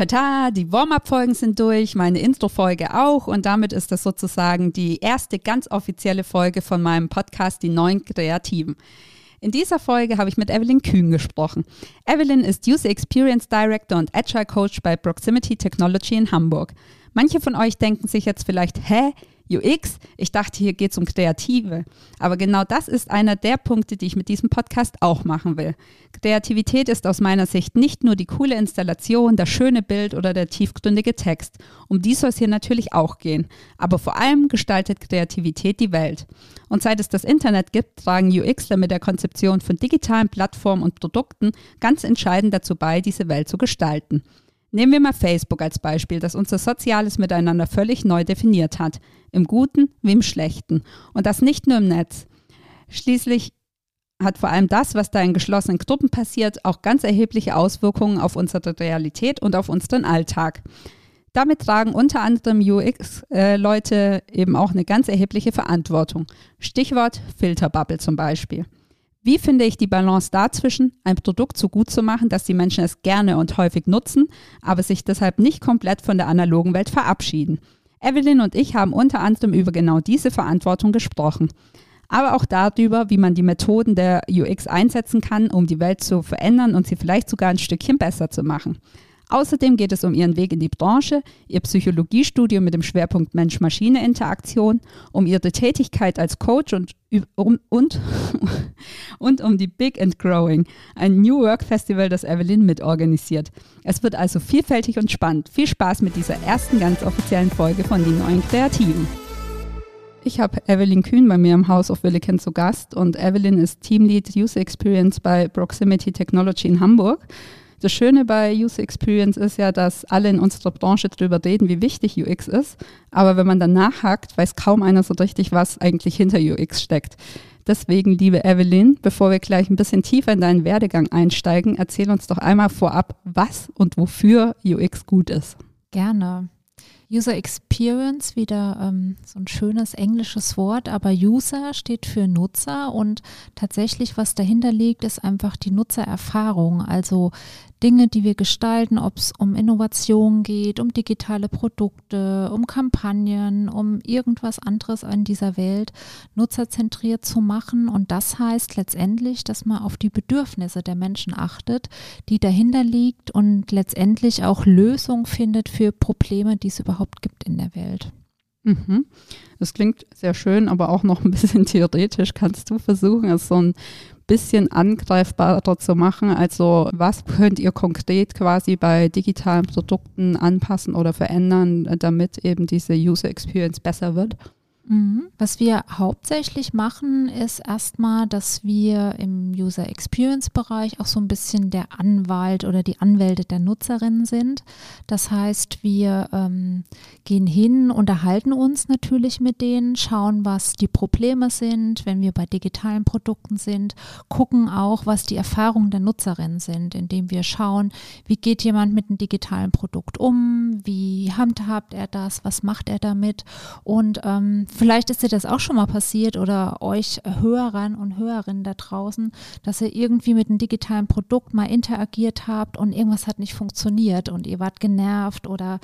Tata, die Warm-up-Folgen sind durch, meine Intro-Folge auch und damit ist das sozusagen die erste ganz offizielle Folge von meinem Podcast Die neuen Kreativen. In dieser Folge habe ich mit Evelyn Kühn gesprochen. Evelyn ist User Experience Director und Agile Coach bei Proximity Technology in Hamburg. Manche von euch denken sich jetzt vielleicht, hä, UX. Ich dachte, hier geht es um Kreative. Aber genau das ist einer der Punkte, die ich mit diesem Podcast auch machen will. Kreativität ist aus meiner Sicht nicht nur die coole Installation, das schöne Bild oder der tiefgründige Text. Um die soll es hier natürlich auch gehen. Aber vor allem gestaltet Kreativität die Welt. Und seit es das Internet gibt, tragen UXler mit der Konzeption von digitalen Plattformen und Produkten ganz entscheidend dazu bei, diese Welt zu gestalten. Nehmen wir mal Facebook als Beispiel, das unser soziales Miteinander völlig neu definiert hat, im Guten wie im Schlechten. Und das nicht nur im Netz. Schließlich hat vor allem das, was da in geschlossenen Gruppen passiert, auch ganz erhebliche Auswirkungen auf unsere Realität und auf unseren Alltag. Damit tragen unter anderem UX-Leute äh, eben auch eine ganz erhebliche Verantwortung. Stichwort Filterbubble zum Beispiel. Wie finde ich die Balance dazwischen, ein Produkt so gut zu machen, dass die Menschen es gerne und häufig nutzen, aber sich deshalb nicht komplett von der analogen Welt verabschieden? Evelyn und ich haben unter anderem über genau diese Verantwortung gesprochen. Aber auch darüber, wie man die Methoden der UX einsetzen kann, um die Welt zu verändern und sie vielleicht sogar ein Stückchen besser zu machen. Außerdem geht es um ihren Weg in die Branche, ihr Psychologiestudium mit dem Schwerpunkt Mensch-Maschine-Interaktion, um ihre Tätigkeit als Coach und, um, und, und um die Big and Growing, ein New Work Festival, das Evelyn mitorganisiert. Es wird also vielfältig und spannend. Viel Spaß mit dieser ersten ganz offiziellen Folge von Die neuen Kreativen. Ich habe Evelyn Kühn bei mir im Haus of Williken zu Gast und Evelyn ist Teamlead User Experience bei Proximity Technology in Hamburg. Das Schöne bei User Experience ist ja, dass alle in unserer Branche darüber reden, wie wichtig UX ist. Aber wenn man dann nachhakt, weiß kaum einer so richtig, was eigentlich hinter UX steckt. Deswegen, liebe Evelyn, bevor wir gleich ein bisschen tiefer in deinen Werdegang einsteigen, erzähl uns doch einmal vorab, was und wofür UX gut ist. Gerne. User Experience, wieder ähm, so ein schönes englisches Wort, aber User steht für Nutzer und tatsächlich, was dahinter liegt, ist einfach die Nutzererfahrung. Also Dinge, die wir gestalten, ob es um Innovation geht, um digitale Produkte, um Kampagnen, um irgendwas anderes in dieser Welt nutzerzentriert zu machen. Und das heißt letztendlich, dass man auf die Bedürfnisse der Menschen achtet, die dahinter liegt und letztendlich auch Lösungen findet für Probleme, die es überhaupt gibt in der Welt. Mhm. Das klingt sehr schön, aber auch noch ein bisschen theoretisch. Kannst du versuchen, es so ein bisschen angreifbarer zu machen. Also was könnt ihr konkret quasi bei digitalen Produkten anpassen oder verändern, damit eben diese User Experience besser wird? Mhm. Was wir hauptsächlich machen, ist erstmal, dass wir im User Experience Bereich auch so ein bisschen der Anwalt oder die Anwälte der Nutzerinnen sind. Das heißt, wir ähm, gehen hin, unterhalten uns natürlich mit denen, schauen, was die Probleme sind, wenn wir bei digitalen Produkten sind, gucken auch, was die Erfahrungen der Nutzerinnen sind, indem wir schauen, wie geht jemand mit einem digitalen Produkt um, wie handhabt er das, was macht er damit und ähm, Vielleicht ist dir das auch schon mal passiert oder euch Hörern und Hörerinnen da draußen, dass ihr irgendwie mit einem digitalen Produkt mal interagiert habt und irgendwas hat nicht funktioniert und ihr wart genervt oder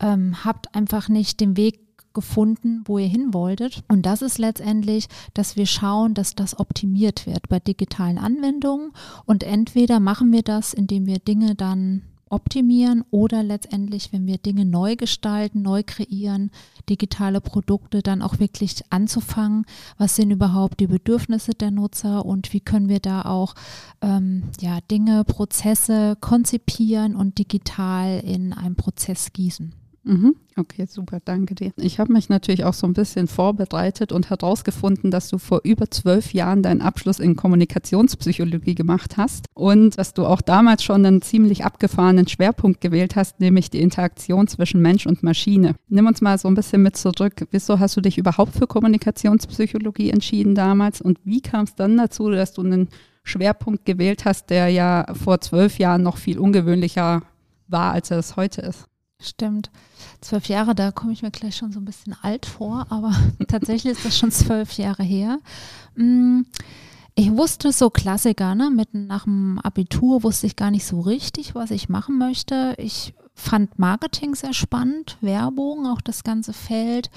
ähm, habt einfach nicht den Weg gefunden, wo ihr hin wolltet. Und das ist letztendlich, dass wir schauen, dass das optimiert wird bei digitalen Anwendungen. Und entweder machen wir das, indem wir Dinge dann optimieren oder letztendlich, wenn wir Dinge neu gestalten, neu kreieren, digitale Produkte dann auch wirklich anzufangen, was sind überhaupt die Bedürfnisse der Nutzer und wie können wir da auch ähm, ja, Dinge, Prozesse konzipieren und digital in einen Prozess gießen. Mhm. Okay, super, danke dir. Ich habe mich natürlich auch so ein bisschen vorbereitet und herausgefunden, dass du vor über zwölf Jahren deinen Abschluss in Kommunikationspsychologie gemacht hast und dass du auch damals schon einen ziemlich abgefahrenen Schwerpunkt gewählt hast, nämlich die Interaktion zwischen Mensch und Maschine. Nimm uns mal so ein bisschen mit zurück. Wieso hast du dich überhaupt für Kommunikationspsychologie entschieden damals und wie kam es dann dazu, dass du einen Schwerpunkt gewählt hast, der ja vor zwölf Jahren noch viel ungewöhnlicher war, als er es heute ist? Stimmt. Zwölf Jahre, da komme ich mir gleich schon so ein bisschen alt vor, aber tatsächlich ist das schon zwölf Jahre her. Mm, ich wusste so Klassiker, ne? Mitten nach dem Abitur wusste ich gar nicht so richtig, was ich machen möchte. Ich fand Marketing sehr spannend, Werbung, auch das ganze Feld,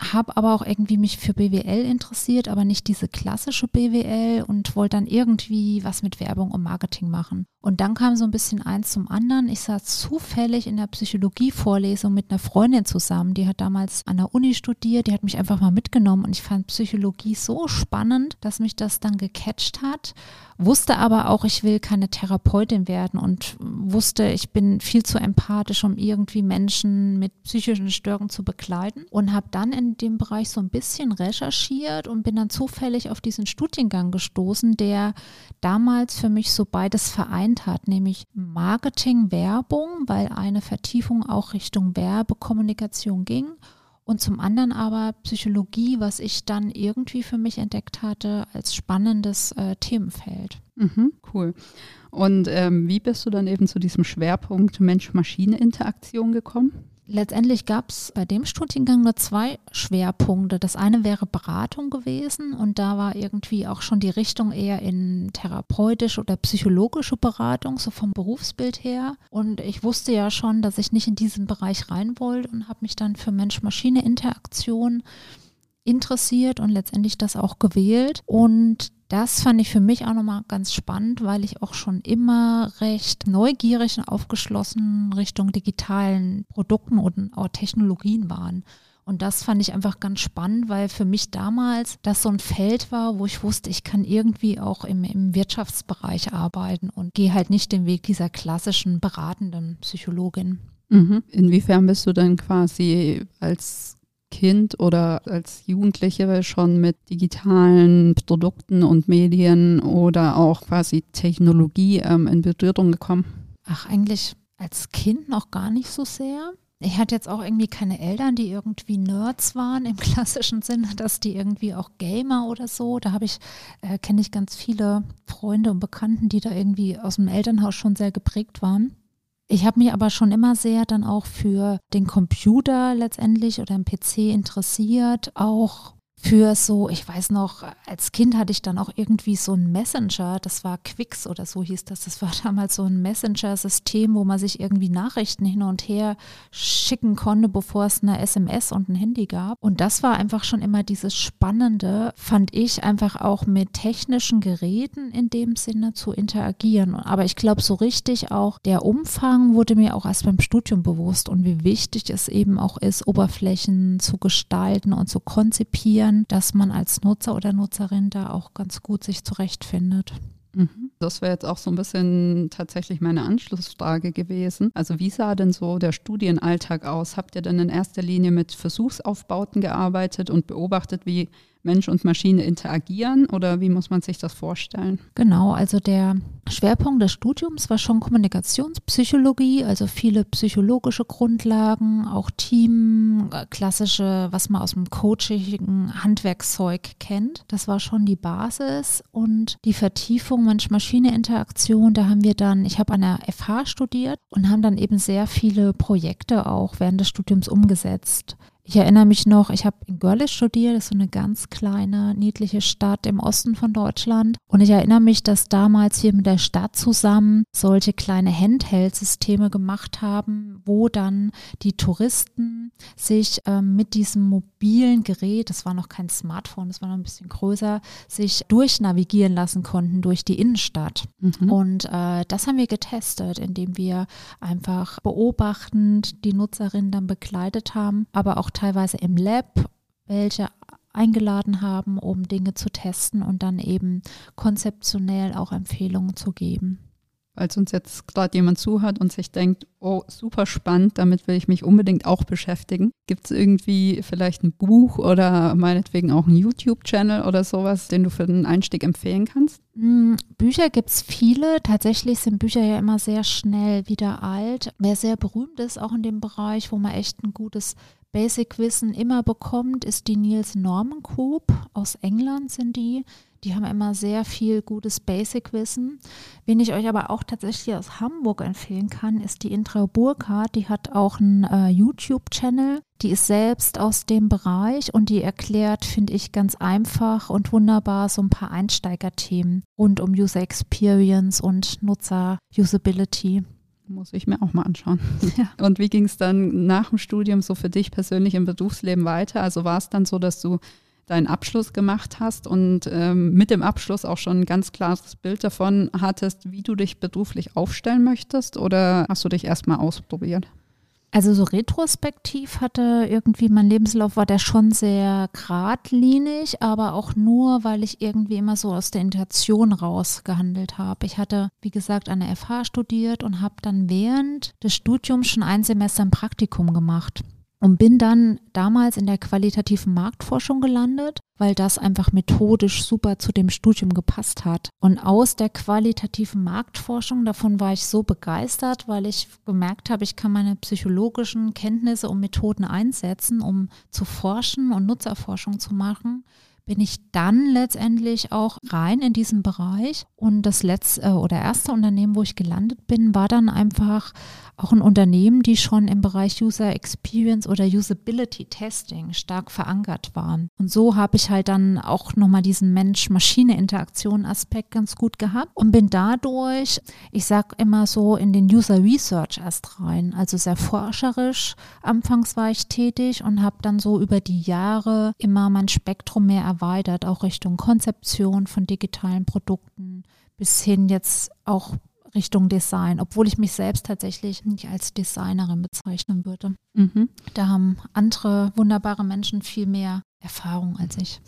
habe aber auch irgendwie mich für BWL interessiert, aber nicht diese klassische BWL und wollte dann irgendwie was mit Werbung und Marketing machen. Und dann kam so ein bisschen eins zum anderen. Ich saß zufällig in der Psychologie-Vorlesung mit einer Freundin zusammen, die hat damals an der Uni studiert, die hat mich einfach mal mitgenommen und ich fand Psychologie so spannend, dass mich das dann gecatcht hat wusste aber auch, ich will keine Therapeutin werden und wusste, ich bin viel zu empathisch, um irgendwie Menschen mit psychischen Störungen zu begleiten und habe dann in dem Bereich so ein bisschen recherchiert und bin dann zufällig auf diesen Studiengang gestoßen, der damals für mich so beides vereint hat, nämlich Marketing, Werbung, weil eine Vertiefung auch Richtung Werbekommunikation ging und zum anderen aber Psychologie, was ich dann irgendwie für mich entdeckt hatte als spannendes äh, Themenfeld. Mhm, cool. Und ähm, wie bist du dann eben zu diesem Schwerpunkt Mensch-Maschine-Interaktion gekommen? Letztendlich gab es bei dem Studiengang nur zwei Schwerpunkte. Das eine wäre Beratung gewesen und da war irgendwie auch schon die Richtung eher in therapeutische oder psychologische Beratung, so vom Berufsbild her. Und ich wusste ja schon, dass ich nicht in diesen Bereich rein wollte und habe mich dann für Mensch-Maschine-Interaktion interessiert und letztendlich das auch gewählt. Und das fand ich für mich auch nochmal ganz spannend, weil ich auch schon immer recht neugierig und aufgeschlossen Richtung digitalen Produkten und auch Technologien waren. Und das fand ich einfach ganz spannend, weil für mich damals das so ein Feld war, wo ich wusste, ich kann irgendwie auch im, im Wirtschaftsbereich arbeiten und gehe halt nicht den Weg dieser klassischen beratenden Psychologin. Mhm. Inwiefern bist du dann quasi als Kind oder als Jugendliche schon mit digitalen Produkten und Medien oder auch quasi Technologie ähm, in Berührung gekommen? Ach, eigentlich als Kind noch gar nicht so sehr. Ich hatte jetzt auch irgendwie keine Eltern, die irgendwie Nerds waren im klassischen Sinne, dass die irgendwie auch Gamer oder so. Da habe ich, äh, kenne ich ganz viele Freunde und Bekannten, die da irgendwie aus dem Elternhaus schon sehr geprägt waren. Ich habe mich aber schon immer sehr dann auch für den Computer letztendlich oder den PC interessiert, auch für so, ich weiß noch, als Kind hatte ich dann auch irgendwie so ein Messenger, das war Quix oder so hieß das. Das war damals so ein Messenger-System, wo man sich irgendwie Nachrichten hin und her schicken konnte, bevor es eine SMS und ein Handy gab. Und das war einfach schon immer dieses Spannende, fand ich einfach auch mit technischen Geräten in dem Sinne zu interagieren. Aber ich glaube, so richtig auch der Umfang wurde mir auch erst beim Studium bewusst und wie wichtig es eben auch ist, Oberflächen zu gestalten und zu konzipieren passieren, dass man als Nutzer oder Nutzerin da auch ganz gut sich zurechtfindet. Mhm. Das wäre jetzt auch so ein bisschen tatsächlich meine Anschlussfrage gewesen. Also wie sah denn so der Studienalltag aus? Habt ihr denn in erster Linie mit Versuchsaufbauten gearbeitet und beobachtet, wie Mensch und Maschine interagieren oder wie muss man sich das vorstellen? Genau, also der Schwerpunkt des Studiums war schon Kommunikationspsychologie, also viele psychologische Grundlagen, auch Team, äh, klassische, was man aus dem coachigen Handwerkszeug kennt. Das war schon die Basis und die Vertiefung Mensch-Maschine-Interaktion, da haben wir dann, ich habe an der FH studiert und haben dann eben sehr viele Projekte auch während des Studiums umgesetzt. Ich erinnere mich noch, ich habe in Görlitz studiert, das ist so eine ganz kleine, niedliche Stadt im Osten von Deutschland. Und ich erinnere mich, dass damals wir mit der Stadt zusammen solche kleine Handheld-Systeme gemacht haben, wo dann die Touristen sich ähm, mit diesem mobilen Gerät, das war noch kein Smartphone, das war noch ein bisschen größer, sich durchnavigieren lassen konnten durch die Innenstadt. Mhm. Und äh, das haben wir getestet, indem wir einfach beobachtend die Nutzerinnen dann begleitet haben, aber auch teilweise im Lab welche eingeladen haben, um Dinge zu testen und dann eben konzeptionell auch Empfehlungen zu geben. Falls uns jetzt gerade jemand zuhört und sich denkt, oh, super spannend, damit will ich mich unbedingt auch beschäftigen. Gibt es irgendwie vielleicht ein Buch oder meinetwegen auch einen YouTube-Channel oder sowas, den du für den Einstieg empfehlen kannst? Hm, Bücher gibt es viele. Tatsächlich sind Bücher ja immer sehr schnell wieder alt. Wer sehr berühmt ist, auch in dem Bereich, wo man echt ein gutes Basic-Wissen immer bekommt, ist die Niels Norman Group. Aus England sind die. Die haben immer sehr viel gutes Basic-Wissen. Wen ich euch aber auch tatsächlich aus Hamburg empfehlen kann, ist die Intra Burkhardt. Die hat auch einen äh, YouTube-Channel. Die ist selbst aus dem Bereich und die erklärt, finde ich, ganz einfach und wunderbar so ein paar Einsteigerthemen rund um User Experience und Nutzer-Usability. Muss ich mir auch mal anschauen. Ja. Und wie ging es dann nach dem Studium so für dich persönlich im Berufsleben weiter? Also war es dann so, dass du deinen Abschluss gemacht hast und ähm, mit dem Abschluss auch schon ein ganz klares Bild davon hattest, wie du dich beruflich aufstellen möchtest oder hast du dich erstmal ausprobiert? Also so retrospektiv hatte irgendwie mein Lebenslauf war der schon sehr geradlinig, aber auch nur, weil ich irgendwie immer so aus der Intention raus gehandelt habe. Ich hatte, wie gesagt, an der FH studiert und habe dann während des Studiums schon ein Semester ein Praktikum gemacht und bin dann damals in der qualitativen Marktforschung gelandet, weil das einfach methodisch super zu dem Studium gepasst hat. Und aus der qualitativen Marktforschung, davon war ich so begeistert, weil ich gemerkt habe, ich kann meine psychologischen Kenntnisse und Methoden einsetzen, um zu forschen und Nutzerforschung zu machen bin ich dann letztendlich auch rein in diesen Bereich. Und das letzte oder erste Unternehmen, wo ich gelandet bin, war dann einfach auch ein Unternehmen, die schon im Bereich User Experience oder Usability Testing stark verankert waren. Und so habe ich halt dann auch nochmal diesen Mensch-Maschine-Interaktion-Aspekt ganz gut gehabt und bin dadurch, ich sage immer so, in den User Research erst rein. Also sehr forscherisch. Anfangs war ich tätig und habe dann so über die Jahre immer mein Spektrum mehr erweitert, auch Richtung Konzeption von digitalen Produkten bis hin jetzt auch Richtung Design, obwohl ich mich selbst tatsächlich nicht als Designerin bezeichnen würde. Mhm. Da haben andere wunderbare Menschen viel mehr Erfahrung als ich.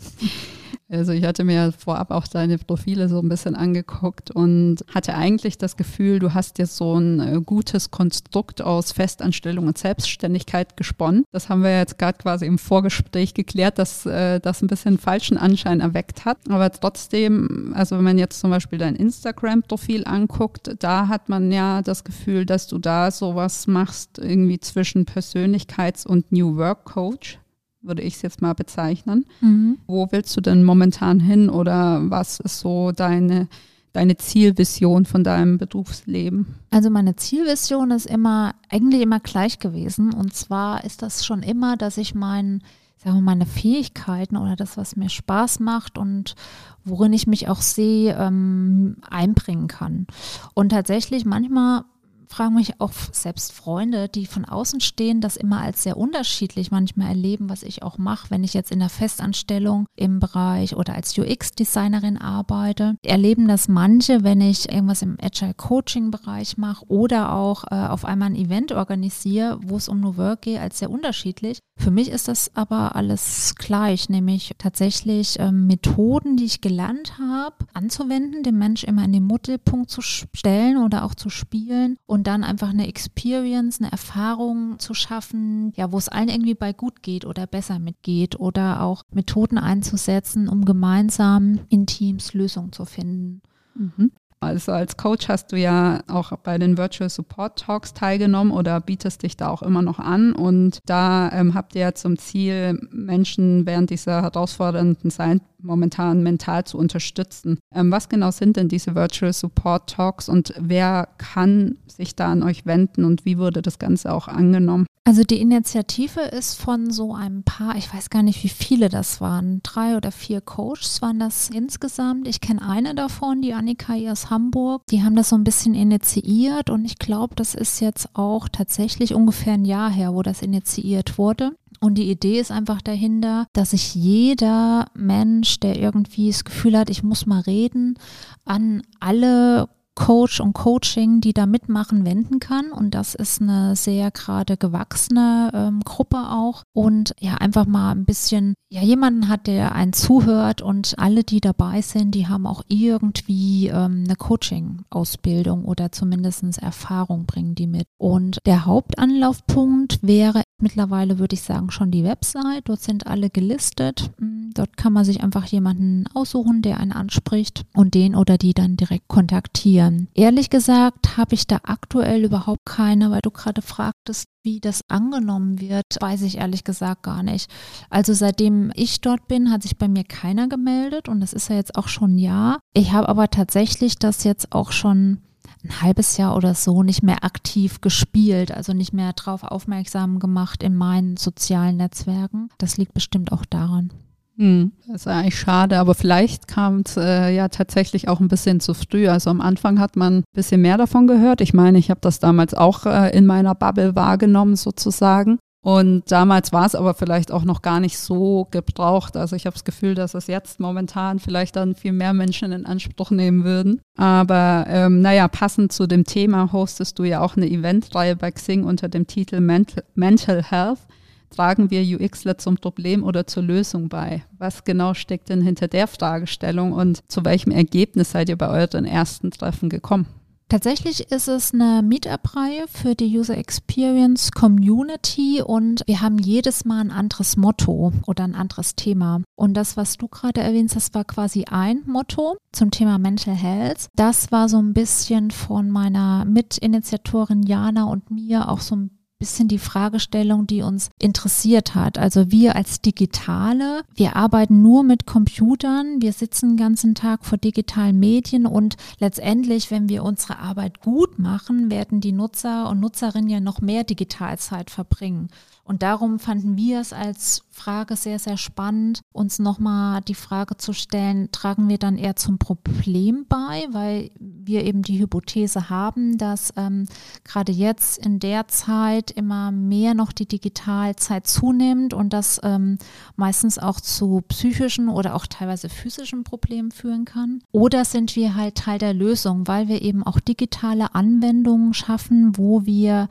Also ich hatte mir vorab auch deine Profile so ein bisschen angeguckt und hatte eigentlich das Gefühl, du hast jetzt so ein äh, gutes Konstrukt aus Festanstellung und Selbstständigkeit gesponnen. Das haben wir jetzt gerade quasi im Vorgespräch geklärt, dass äh, das ein bisschen falschen Anschein erweckt hat. Aber trotzdem, also wenn man jetzt zum Beispiel dein Instagram-Profil anguckt, da hat man ja das Gefühl, dass du da sowas machst, irgendwie zwischen Persönlichkeits- und New Work Coach würde ich es jetzt mal bezeichnen. Mhm. Wo willst du denn momentan hin oder was ist so deine, deine Zielvision von deinem Berufsleben? Also meine Zielvision ist immer, eigentlich immer gleich gewesen. Und zwar ist das schon immer, dass ich mein, sagen wir, meine Fähigkeiten oder das, was mir Spaß macht und worin ich mich auch sehe, ähm, einbringen kann. Und tatsächlich manchmal fragen mich auch selbst Freunde, die von außen stehen, das immer als sehr unterschiedlich manchmal erleben, was ich auch mache, wenn ich jetzt in der Festanstellung im Bereich oder als UX-Designerin arbeite. Erleben das manche, wenn ich irgendwas im Agile Coaching Bereich mache oder auch äh, auf einmal ein Event organisiere, wo es um New Work geht, als sehr unterschiedlich. Für mich ist das aber alles gleich, nämlich tatsächlich ähm, Methoden, die ich gelernt habe, anzuwenden, den Mensch immer in den Mittelpunkt zu stellen oder auch zu spielen und dann einfach eine Experience, eine Erfahrung zu schaffen, ja, wo es allen irgendwie bei gut geht oder besser mitgeht oder auch Methoden einzusetzen, um gemeinsam in Teams Lösungen zu finden. Mhm. Also als Coach hast du ja auch bei den Virtual Support Talks teilgenommen oder bietest dich da auch immer noch an. Und da ähm, habt ihr ja zum Ziel, Menschen während dieser herausfordernden Zeit momentan mental zu unterstützen. Ähm, was genau sind denn diese Virtual Support Talks und wer kann sich da an euch wenden und wie wurde das Ganze auch angenommen? Also die Initiative ist von so einem paar, ich weiß gar nicht, wie viele das waren, drei oder vier Coaches waren das insgesamt. Ich kenne eine davon, die Annika aus Hamburg. Die haben das so ein bisschen initiiert und ich glaube, das ist jetzt auch tatsächlich ungefähr ein Jahr her, wo das initiiert wurde. Und die Idee ist einfach dahinter, dass sich jeder Mensch, der irgendwie das Gefühl hat, ich muss mal reden, an alle Coach und Coaching, die da mitmachen, wenden kann. Und das ist eine sehr gerade gewachsene ähm, Gruppe auch. Und ja, einfach mal ein bisschen, ja, jemanden hat, der einen zuhört und alle, die dabei sind, die haben auch irgendwie ähm, eine Coaching-Ausbildung oder zumindest Erfahrung bringen die mit. Und der Hauptanlaufpunkt wäre mittlerweile, würde ich sagen, schon die Website. Dort sind alle gelistet. Hm, dort kann man sich einfach jemanden aussuchen, der einen anspricht und den oder die dann direkt kontaktieren. Ehrlich gesagt habe ich da aktuell überhaupt keine, weil du gerade fragtest, wie das angenommen wird, weiß ich ehrlich gesagt gar nicht. Also seitdem ich dort bin, hat sich bei mir keiner gemeldet und das ist ja jetzt auch schon ein Jahr. Ich habe aber tatsächlich das jetzt auch schon ein halbes Jahr oder so nicht mehr aktiv gespielt, also nicht mehr darauf aufmerksam gemacht in meinen sozialen Netzwerken. Das liegt bestimmt auch daran. Hm, das ist eigentlich schade, aber vielleicht kam es äh, ja tatsächlich auch ein bisschen zu früh. Also am Anfang hat man ein bisschen mehr davon gehört. Ich meine, ich habe das damals auch äh, in meiner Bubble wahrgenommen sozusagen. Und damals war es aber vielleicht auch noch gar nicht so gebraucht. Also ich habe das Gefühl, dass es jetzt momentan vielleicht dann viel mehr Menschen in Anspruch nehmen würden. Aber ähm, naja, passend zu dem Thema hostest du ja auch eine Eventreihe bei Xing unter dem Titel Mental, Mental Health. Tragen wir UXler zum Problem oder zur Lösung bei? Was genau steckt denn hinter der Fragestellung und zu welchem Ergebnis seid ihr bei euren ersten Treffen gekommen? Tatsächlich ist es eine Meetup-Reihe für die User Experience Community und wir haben jedes Mal ein anderes Motto oder ein anderes Thema. Und das, was du gerade erwähnst, das war quasi ein Motto zum Thema Mental Health. Das war so ein bisschen von meiner Mitinitiatorin Jana und mir auch so ein bisschen die Fragestellung, die uns interessiert hat. Also wir als Digitale, wir arbeiten nur mit Computern, wir sitzen den ganzen Tag vor digitalen Medien und letztendlich, wenn wir unsere Arbeit gut machen, werden die Nutzer und Nutzerinnen ja noch mehr Digitalzeit verbringen. Und darum fanden wir es als Frage sehr, sehr spannend, uns nochmal die Frage zu stellen, tragen wir dann eher zum Problem bei, weil wir eben die Hypothese haben, dass ähm, gerade jetzt in der Zeit immer mehr noch die Digitalzeit zunimmt und das ähm, meistens auch zu psychischen oder auch teilweise physischen Problemen führen kann. Oder sind wir halt Teil der Lösung, weil wir eben auch digitale Anwendungen schaffen, wo wir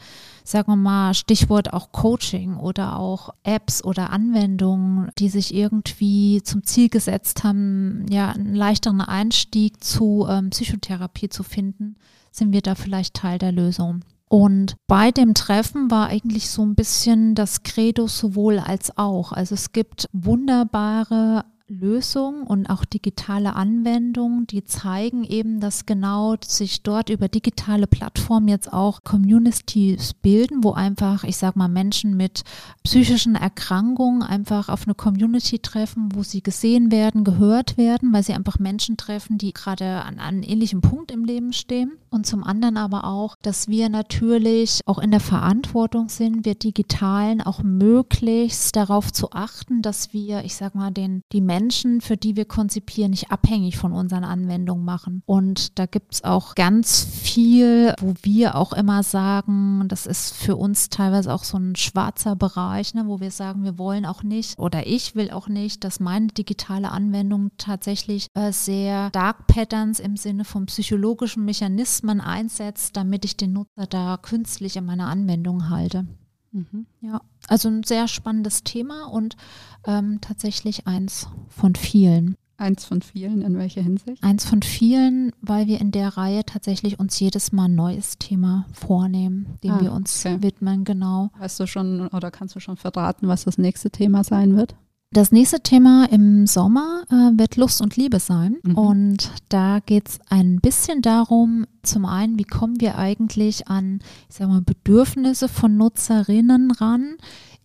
sagen wir mal, Stichwort auch Coaching oder auch Apps oder Anwendungen, die sich irgendwie zum Ziel gesetzt haben, ja, einen leichteren Einstieg zu ähm, Psychotherapie zu finden, sind wir da vielleicht Teil der Lösung. Und bei dem Treffen war eigentlich so ein bisschen das Credo sowohl als auch. Also es gibt wunderbare Lösungen und auch digitale Anwendungen, die zeigen eben, dass genau sich dort über digitale Plattformen jetzt auch Communities bilden, wo einfach, ich sag mal, Menschen mit psychischen Erkrankungen einfach auf eine Community treffen, wo sie gesehen werden, gehört werden, weil sie einfach Menschen treffen, die gerade an einem ähnlichen Punkt im Leben stehen. Und zum anderen aber auch, dass wir natürlich auch in der Verantwortung sind, wir Digitalen auch möglichst darauf zu achten, dass wir, ich sag mal, den, die Menschen Menschen, für die wir konzipieren, nicht abhängig von unseren Anwendungen machen. Und da gibt es auch ganz viel, wo wir auch immer sagen, das ist für uns teilweise auch so ein schwarzer Bereich, ne, wo wir sagen, wir wollen auch nicht oder ich will auch nicht, dass meine digitale Anwendung tatsächlich äh, sehr Dark Patterns im Sinne von psychologischen Mechanismen einsetzt, damit ich den Nutzer da künstlich in meiner Anwendung halte. Mhm. Ja, also ein sehr spannendes Thema und ähm, tatsächlich eins von vielen. Eins von vielen, in welcher Hinsicht? Eins von vielen, weil wir in der Reihe tatsächlich uns jedes Mal ein neues Thema vornehmen, dem ah, wir uns okay. widmen, genau. Weißt du schon oder kannst du schon verraten, was das nächste Thema sein wird? Das nächste Thema im Sommer äh, wird Lust und Liebe sein. Mhm. Und da geht es ein bisschen darum, zum einen, wie kommen wir eigentlich an, ich sag mal, Bedürfnisse von Nutzerinnen ran,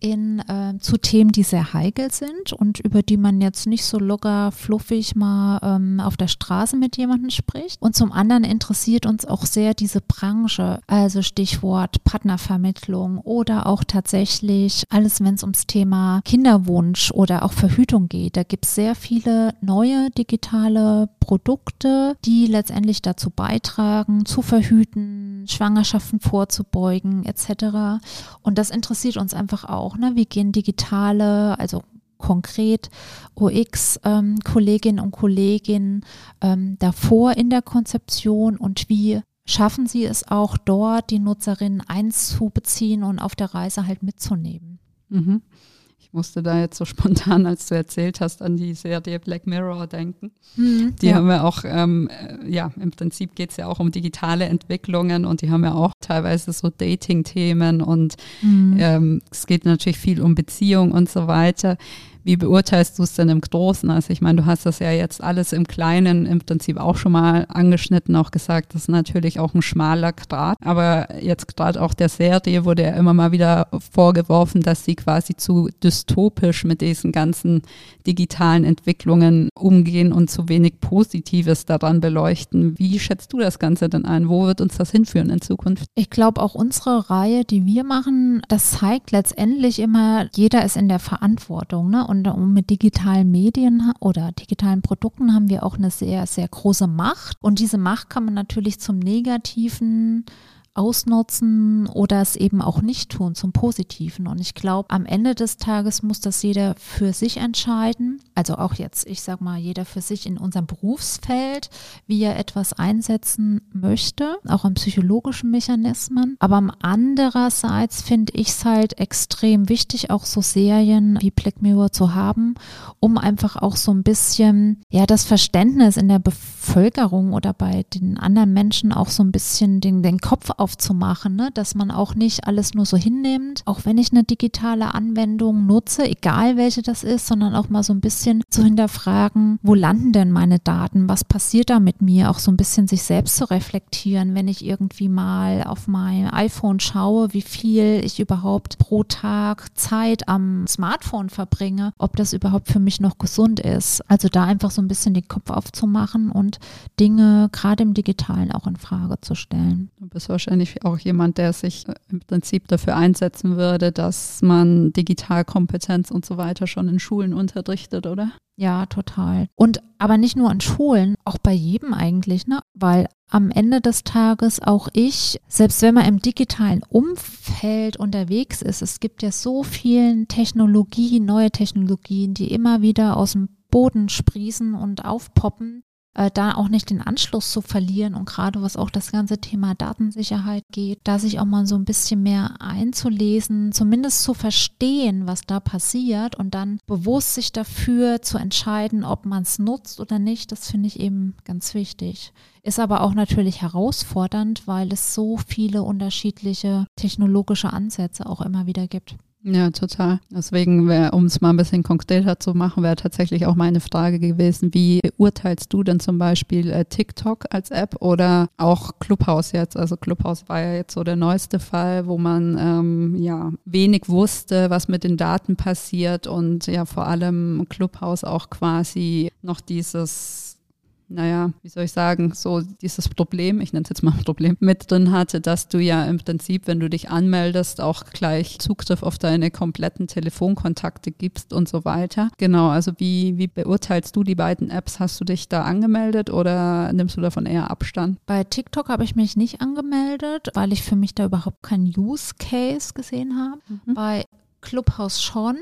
in, äh, zu Themen, die sehr heikel sind und über die man jetzt nicht so locker, fluffig mal ähm, auf der Straße mit jemandem spricht. Und zum anderen interessiert uns auch sehr diese Branche, also Stichwort Partnervermittlung oder auch tatsächlich alles, wenn es ums Thema Kinderwunsch oder auch Verhütung geht. Da gibt es sehr viele neue digitale Produkte, die letztendlich dazu beitragen, zu verhüten, Schwangerschaften vorzubeugen etc. Und das interessiert uns einfach auch ne? Wie gehen digitale, also konkret UX-Kolleginnen ähm, und Kollegen ähm, davor in der Konzeption und wie schaffen sie es auch dort, die Nutzerinnen einzubeziehen und auf der Reise halt mitzunehmen. Mhm musste da jetzt so spontan, als du erzählt hast, an die Serie Black Mirror denken. Mhm, die ja. haben ja auch, ähm, äh, ja, im Prinzip geht es ja auch um digitale Entwicklungen und die haben ja auch teilweise so Dating-Themen und mhm. ähm, es geht natürlich viel um Beziehung und so weiter. Wie beurteilst du es denn im Großen? Also ich meine, du hast das ja jetzt alles im Kleinen im Prinzip auch schon mal angeschnitten, auch gesagt, das ist natürlich auch ein schmaler Grad. Aber jetzt gerade auch der Serie wurde ja immer mal wieder vorgeworfen, dass sie quasi zu dystopisch mit diesen ganzen digitalen Entwicklungen umgehen und zu wenig Positives daran beleuchten. Wie schätzt du das Ganze denn ein? Wo wird uns das hinführen in Zukunft? Ich glaube, auch unsere Reihe, die wir machen, das zeigt letztendlich immer, jeder ist in der Verantwortung. Ne? Und mit digitalen Medien oder digitalen Produkten haben wir auch eine sehr, sehr große Macht. Und diese Macht kann man natürlich zum Negativen ausnutzen oder es eben auch nicht tun zum Positiven. Und ich glaube, am Ende des Tages muss das jeder für sich entscheiden. Also auch jetzt, ich sag mal, jeder für sich in unserem Berufsfeld, wie er etwas einsetzen möchte, auch an psychologischen Mechanismen. Aber andererseits finde ich es halt extrem wichtig, auch so Serien wie Black Mirror zu haben, um einfach auch so ein bisschen, ja, das Verständnis in der Bevölkerung oder bei den anderen Menschen auch so ein bisschen den, den Kopf aufzumachen, ne? dass man auch nicht alles nur so hinnimmt, auch wenn ich eine digitale Anwendung nutze, egal welche das ist, sondern auch mal so ein bisschen zu hinterfragen, wo landen denn meine Daten, was passiert da mit mir, auch so ein bisschen sich selbst zu reflektieren, wenn ich irgendwie mal auf mein iPhone schaue, wie viel ich überhaupt pro Tag Zeit am Smartphone verbringe, ob das überhaupt für mich noch gesund ist. Also da einfach so ein bisschen den Kopf aufzumachen und Dinge gerade im digitalen auch in Frage zu stellen. Du bist wahrscheinlich wahrscheinlich auch jemand, der sich äh, im Prinzip dafür einsetzen würde, dass man Digitalkompetenz und so weiter schon in Schulen unterrichtet, oder? Ja, total. Und aber nicht nur an Schulen, auch bei jedem eigentlich, ne? Weil am Ende des Tages auch ich, selbst wenn man im digitalen Umfeld unterwegs ist, es gibt ja so viele Technologien, neue Technologien, die immer wieder aus dem Boden sprießen und aufpoppen, äh, da auch nicht den Anschluss zu verlieren und gerade was auch das ganze Thema Datensicherheit geht, da sich auch mal so ein bisschen mehr einzulesen, zumindest zu verstehen, was da passiert und dann bewusst sich dafür zu entscheiden, ob man es nutzt oder nicht, das finde ich eben ganz wichtig. Ist aber auch natürlich herausfordernd, weil es so viele unterschiedliche technologische Ansätze auch immer wieder gibt. Ja, total. Deswegen, um es mal ein bisschen konkreter zu machen, wäre tatsächlich auch meine Frage gewesen, wie beurteilst du denn zum Beispiel äh, TikTok als App oder auch Clubhouse jetzt? Also Clubhouse war ja jetzt so der neueste Fall, wo man ähm, ja wenig wusste, was mit den Daten passiert und ja vor allem Clubhouse auch quasi noch dieses naja, wie soll ich sagen, so dieses Problem, ich nenne es jetzt mal Problem, mit drin hatte, dass du ja im Prinzip, wenn du dich anmeldest, auch gleich Zugriff auf deine kompletten Telefonkontakte gibst und so weiter. Genau, also wie, wie beurteilst du die beiden Apps? Hast du dich da angemeldet oder nimmst du davon eher Abstand? Bei TikTok habe ich mich nicht angemeldet, weil ich für mich da überhaupt keinen Use Case gesehen habe. Mhm. Bei Clubhouse schon.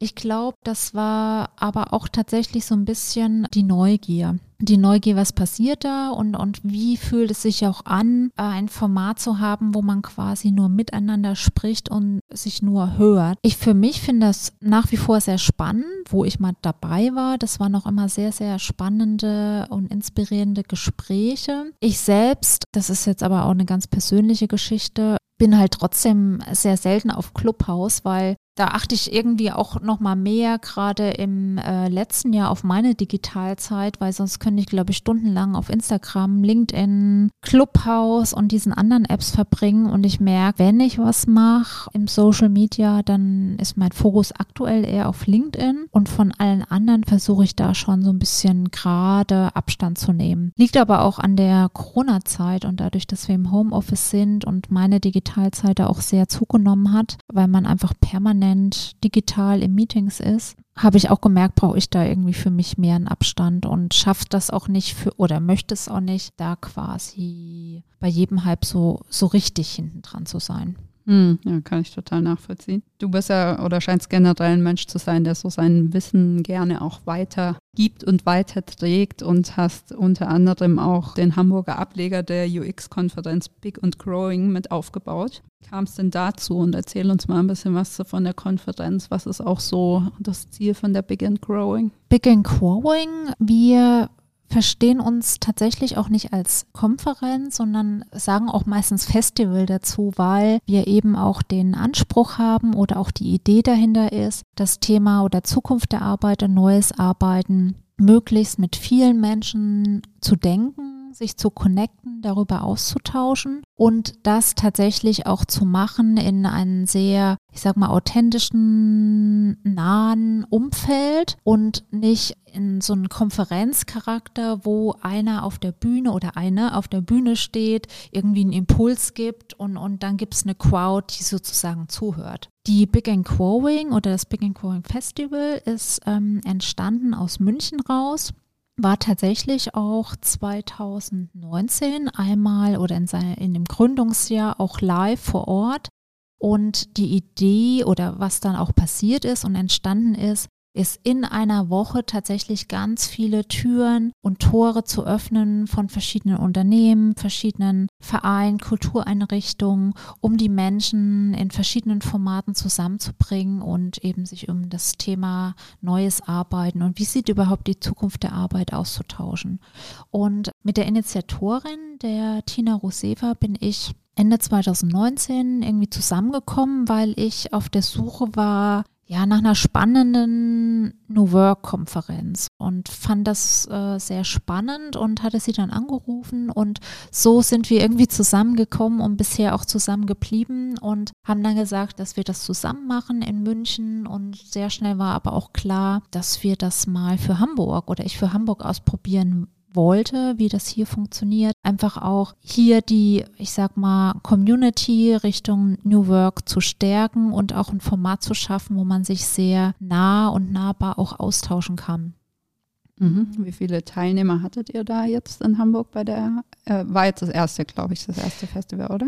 Ich glaube, das war aber auch tatsächlich so ein bisschen die Neugier. Die Neugier, was passiert da und, und wie fühlt es sich auch an, ein Format zu haben, wo man quasi nur miteinander spricht und sich nur hört. Ich für mich finde das nach wie vor sehr spannend, wo ich mal dabei war. Das waren noch immer sehr, sehr spannende und inspirierende Gespräche. Ich selbst, das ist jetzt aber auch eine ganz persönliche Geschichte, bin halt trotzdem sehr selten auf Clubhouse, weil da achte ich irgendwie auch noch mal mehr gerade im äh, letzten Jahr auf meine Digitalzeit, weil sonst könnte ich glaube ich stundenlang auf Instagram, LinkedIn, Clubhouse und diesen anderen Apps verbringen und ich merke, wenn ich was mache im Social Media, dann ist mein Fokus aktuell eher auf LinkedIn und von allen anderen versuche ich da schon so ein bisschen gerade Abstand zu nehmen. Liegt aber auch an der Corona-Zeit und dadurch, dass wir im Homeoffice sind und meine Digitalzeit da auch sehr zugenommen hat, weil man einfach permanent permanent digital in Meetings ist, habe ich auch gemerkt, brauche ich da irgendwie für mich mehr einen Abstand und schafft das auch nicht für oder möchte es auch nicht, da quasi bei jedem Hype so, so richtig hinten dran zu sein. Hm, ja, kann ich total nachvollziehen. Du bist ja oder scheinst generell ein Mensch zu sein, der so sein Wissen gerne auch weiter gibt und weiter trägt und hast unter anderem auch den Hamburger Ableger der UX-Konferenz Big and Growing mit aufgebaut. Kam es denn dazu und erzähl uns mal ein bisschen was von der Konferenz. Was ist auch so das Ziel von der Big and Growing? Big and Growing, wir verstehen uns tatsächlich auch nicht als Konferenz, sondern sagen auch meistens Festival dazu, weil wir eben auch den Anspruch haben oder auch die Idee dahinter ist, das Thema oder Zukunft der Arbeit und neues Arbeiten möglichst mit vielen Menschen zu denken sich zu connecten, darüber auszutauschen und das tatsächlich auch zu machen in einem sehr, ich sag mal, authentischen, nahen Umfeld und nicht in so einem Konferenzcharakter, wo einer auf der Bühne oder eine auf der Bühne steht, irgendwie einen Impuls gibt und, und dann gibt es eine Crowd, die sozusagen zuhört. Die Big and Growing oder das Big and Growing Festival ist ähm, entstanden aus München raus war tatsächlich auch 2019 einmal oder in, seine, in dem Gründungsjahr auch live vor Ort. Und die Idee oder was dann auch passiert ist und entstanden ist, ist in einer Woche tatsächlich ganz viele Türen und Tore zu öffnen von verschiedenen Unternehmen, verschiedenen Vereinen, Kultureinrichtungen, um die Menschen in verschiedenen Formaten zusammenzubringen und eben sich um das Thema neues Arbeiten und wie sieht überhaupt die Zukunft der Arbeit auszutauschen. Und mit der Initiatorin, der Tina Ruseva, bin ich Ende 2019 irgendwie zusammengekommen, weil ich auf der Suche war ja, nach einer spannenden New Work-Konferenz und fand das äh, sehr spannend und hatte sie dann angerufen und so sind wir irgendwie zusammengekommen und bisher auch zusammengeblieben und haben dann gesagt, dass wir das zusammen machen in München und sehr schnell war aber auch klar, dass wir das mal für Hamburg oder ich für Hamburg ausprobieren wollte, wie das hier funktioniert. Einfach auch hier die, ich sag mal, Community Richtung New Work zu stärken und auch ein Format zu schaffen, wo man sich sehr nah und nahbar auch austauschen kann. Mhm. Wie viele Teilnehmer hattet ihr da jetzt in Hamburg bei der, äh, war jetzt das erste, glaube ich, das erste Festival, oder?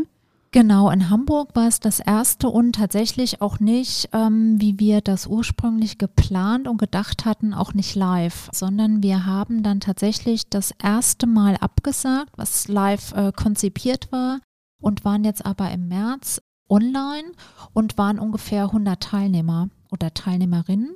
Genau, in Hamburg war es das erste und tatsächlich auch nicht, ähm, wie wir das ursprünglich geplant und gedacht hatten, auch nicht live, sondern wir haben dann tatsächlich das erste Mal abgesagt, was live äh, konzipiert war und waren jetzt aber im März online und waren ungefähr 100 Teilnehmer oder Teilnehmerinnen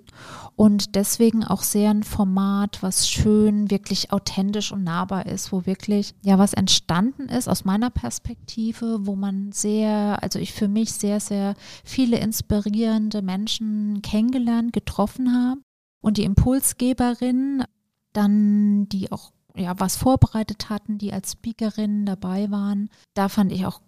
und deswegen auch sehr ein Format, was schön, wirklich authentisch und nahbar ist, wo wirklich ja was entstanden ist aus meiner Perspektive, wo man sehr, also ich für mich sehr, sehr viele inspirierende Menschen kennengelernt, getroffen habe und die Impulsgeberin dann, die auch ja, was vorbereitet hatten, die als Speakerinnen dabei waren. Da fand ich auch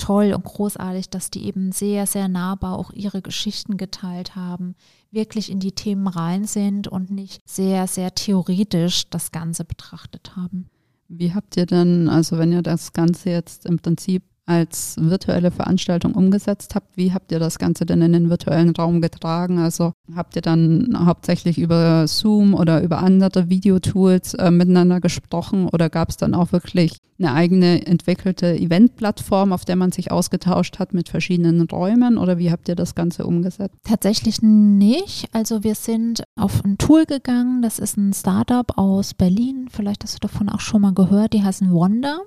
toll und großartig, dass die eben sehr, sehr nahbar auch ihre Geschichten geteilt haben, wirklich in die Themen rein sind und nicht sehr, sehr theoretisch das Ganze betrachtet haben. Wie habt ihr denn, also wenn ihr das Ganze jetzt im Prinzip als virtuelle Veranstaltung umgesetzt habt. Wie habt ihr das Ganze denn in den virtuellen Raum getragen? Also habt ihr dann hauptsächlich über Zoom oder über andere Videotools äh, miteinander gesprochen oder gab es dann auch wirklich eine eigene entwickelte Eventplattform, auf der man sich ausgetauscht hat mit verschiedenen Räumen oder wie habt ihr das Ganze umgesetzt? Tatsächlich nicht. Also wir sind auf ein Tool gegangen, das ist ein Startup aus Berlin, vielleicht hast du davon auch schon mal gehört, die heißen Wonder.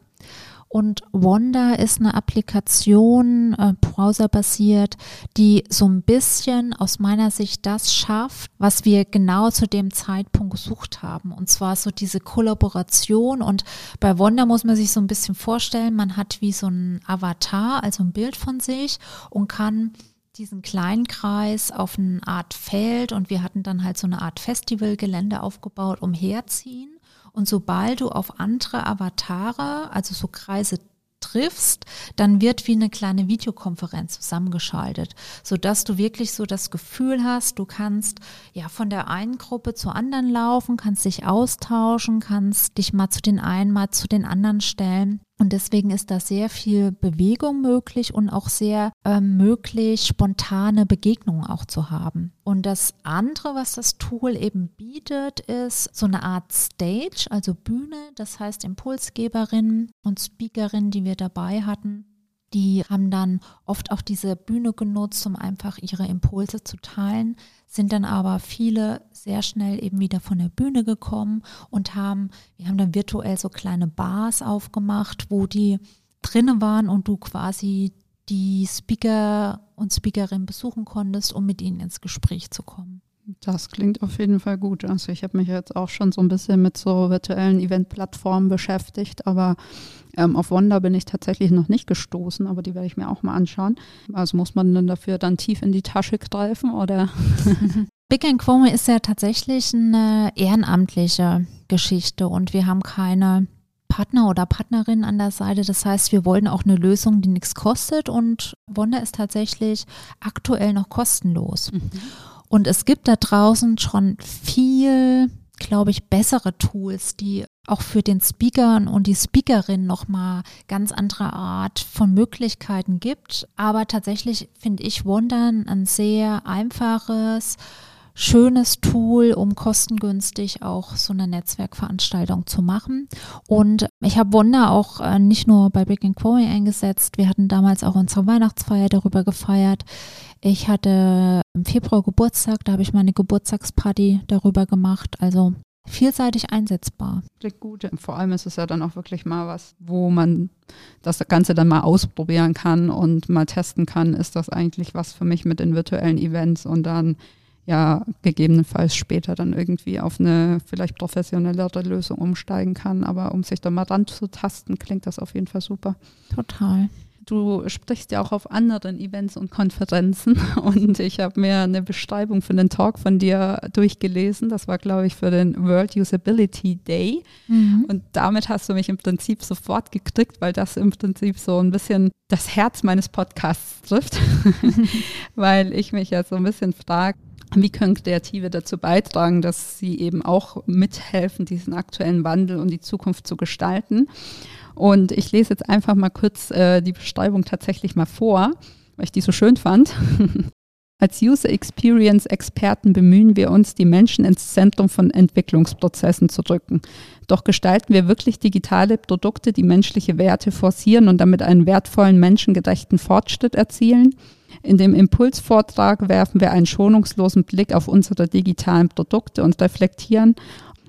Und Wanda ist eine Applikation, äh, browserbasiert, die so ein bisschen aus meiner Sicht das schafft, was wir genau zu dem Zeitpunkt gesucht haben. Und zwar so diese Kollaboration. Und bei Wanda muss man sich so ein bisschen vorstellen, man hat wie so ein Avatar, also ein Bild von sich und kann diesen kleinen Kreis auf eine Art Feld und wir hatten dann halt so eine Art Festivalgelände aufgebaut, umherziehen. Und sobald du auf andere Avatare, also so Kreise triffst, dann wird wie eine kleine Videokonferenz zusammengeschaltet, sodass du wirklich so das Gefühl hast, du kannst ja von der einen Gruppe zur anderen laufen, kannst dich austauschen, kannst dich mal zu den einen, mal zu den anderen stellen. Und deswegen ist da sehr viel Bewegung möglich und auch sehr äh, möglich, spontane Begegnungen auch zu haben. Und das andere, was das Tool eben bietet, ist so eine Art Stage, also Bühne. Das heißt, Impulsgeberinnen und Speakerinnen, die wir dabei hatten, Die haben dann oft auch diese Bühne genutzt, um einfach ihre Impulse zu teilen, sind dann aber viele sehr schnell eben wieder von der Bühne gekommen und haben, wir haben dann virtuell so kleine Bars aufgemacht, wo die drinnen waren und du quasi die Speaker und Speakerin besuchen konntest, um mit ihnen ins Gespräch zu kommen. Das klingt auf jeden Fall gut. Also ich habe mich jetzt auch schon so ein bisschen mit so virtuellen Eventplattformen beschäftigt, aber ähm, auf Wonder bin ich tatsächlich noch nicht gestoßen, aber die werde ich mir auch mal anschauen. Also muss man dann dafür dann tief in die Tasche greifen oder? Big and Quome ist ja tatsächlich eine ehrenamtliche Geschichte und wir haben keine Partner oder Partnerin an der Seite. Das heißt, wir wollen auch eine Lösung, die nichts kostet und Wonder ist tatsächlich aktuell noch kostenlos. Mhm. Und es gibt da draußen schon viel, glaube ich, bessere Tools, die auch für den Speaker und die Speakerin nochmal ganz andere Art von Möglichkeiten gibt. Aber tatsächlich finde ich Wondern ein sehr einfaches, schönes Tool, um kostengünstig auch so eine Netzwerkveranstaltung zu machen. Und ich habe Wonder auch äh, nicht nur bei Big and Quarry eingesetzt. Wir hatten damals auch unsere Weihnachtsfeier darüber gefeiert. Ich hatte im Februar Geburtstag, da habe ich meine Geburtstagsparty darüber gemacht. Also vielseitig einsetzbar. Klingt gut. Vor allem ist es ja dann auch wirklich mal was, wo man das Ganze dann mal ausprobieren kann und mal testen kann, ist das eigentlich was für mich mit den virtuellen Events und dann ja gegebenenfalls später dann irgendwie auf eine vielleicht professionellere Lösung umsteigen kann. Aber um sich da mal ranzutasten, klingt das auf jeden Fall super. Total. Du sprichst ja auch auf anderen Events und Konferenzen und ich habe mir eine Beschreibung für den Talk von dir durchgelesen. Das war, glaube ich, für den World Usability Day. Mhm. Und damit hast du mich im Prinzip sofort gekriegt, weil das im Prinzip so ein bisschen das Herz meines Podcasts trifft, weil ich mich ja so ein bisschen frage, wie können Kreative dazu beitragen, dass sie eben auch mithelfen, diesen aktuellen Wandel und die Zukunft zu gestalten? Und ich lese jetzt einfach mal kurz äh, die Beschreibung tatsächlich mal vor, weil ich die so schön fand. Als User Experience Experten bemühen wir uns, die Menschen ins Zentrum von Entwicklungsprozessen zu drücken. Doch gestalten wir wirklich digitale Produkte, die menschliche Werte forcieren und damit einen wertvollen, menschengerechten Fortschritt erzielen? In dem Impulsvortrag werfen wir einen schonungslosen Blick auf unsere digitalen Produkte und reflektieren,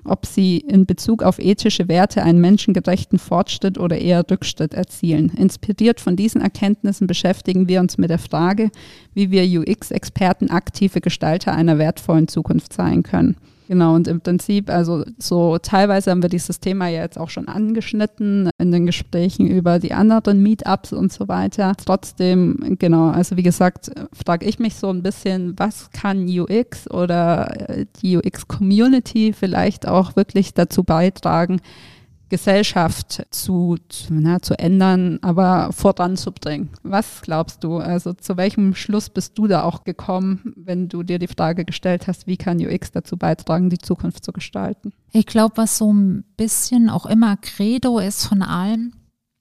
ob sie in Bezug auf ethische Werte einen menschengerechten Fortschritt oder eher Rückschritt erzielen. Inspiriert von diesen Erkenntnissen beschäftigen wir uns mit der Frage, wie wir UX-Experten aktive Gestalter einer wertvollen Zukunft sein können. Genau, und im Prinzip, also so teilweise haben wir dieses Thema ja jetzt auch schon angeschnitten in den Gesprächen über die anderen Meetups und so weiter. Trotzdem, genau, also wie gesagt, frage ich mich so ein bisschen, was kann UX oder die UX-Community vielleicht auch wirklich dazu beitragen, Gesellschaft zu, zu, na, zu ändern, aber voranzubringen. Was glaubst du? Also zu welchem Schluss bist du da auch gekommen, wenn du dir die Frage gestellt hast, wie kann UX dazu beitragen, die Zukunft zu gestalten? Ich glaube, was so ein bisschen auch immer Credo ist von allem,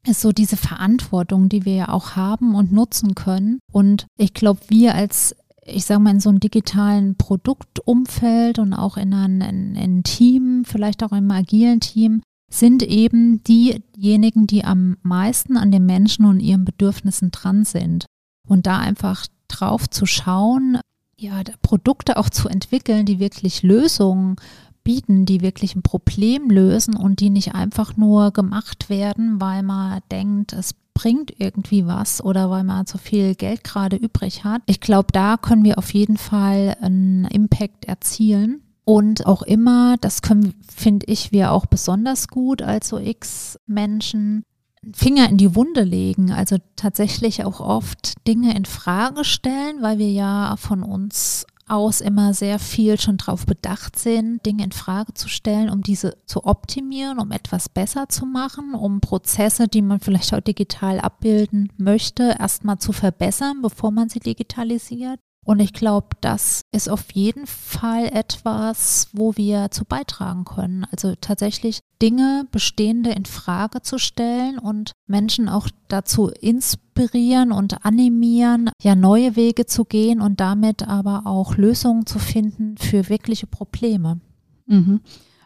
ist so diese Verantwortung, die wir ja auch haben und nutzen können. Und ich glaube, wir als ich sage mal, in so einem digitalen Produktumfeld und auch in einem Team, vielleicht auch im agilen Team, sind eben diejenigen, die am meisten an den Menschen und ihren Bedürfnissen dran sind. Und da einfach drauf zu schauen, ja, Produkte auch zu entwickeln, die wirklich Lösungen bieten, die wirklich ein Problem lösen und die nicht einfach nur gemacht werden, weil man denkt, es bringt irgendwie was oder weil man so viel Geld gerade übrig hat. Ich glaube, da können wir auf jeden Fall einen Impact erzielen. Und auch immer, das können, finde ich, wir auch besonders gut als so X-Menschen, Finger in die Wunde legen, also tatsächlich auch oft Dinge in Frage stellen, weil wir ja von uns aus immer sehr viel schon darauf bedacht sind, Dinge in Frage zu stellen, um diese zu optimieren, um etwas besser zu machen, um Prozesse, die man vielleicht auch digital abbilden möchte, erstmal zu verbessern, bevor man sie digitalisiert. Und ich glaube, das ist auf jeden Fall etwas, wo wir zu beitragen können. Also tatsächlich Dinge, bestehende in Frage zu stellen und Menschen auch dazu inspirieren und animieren, ja neue Wege zu gehen und damit aber auch Lösungen zu finden für wirkliche Probleme. Mhm.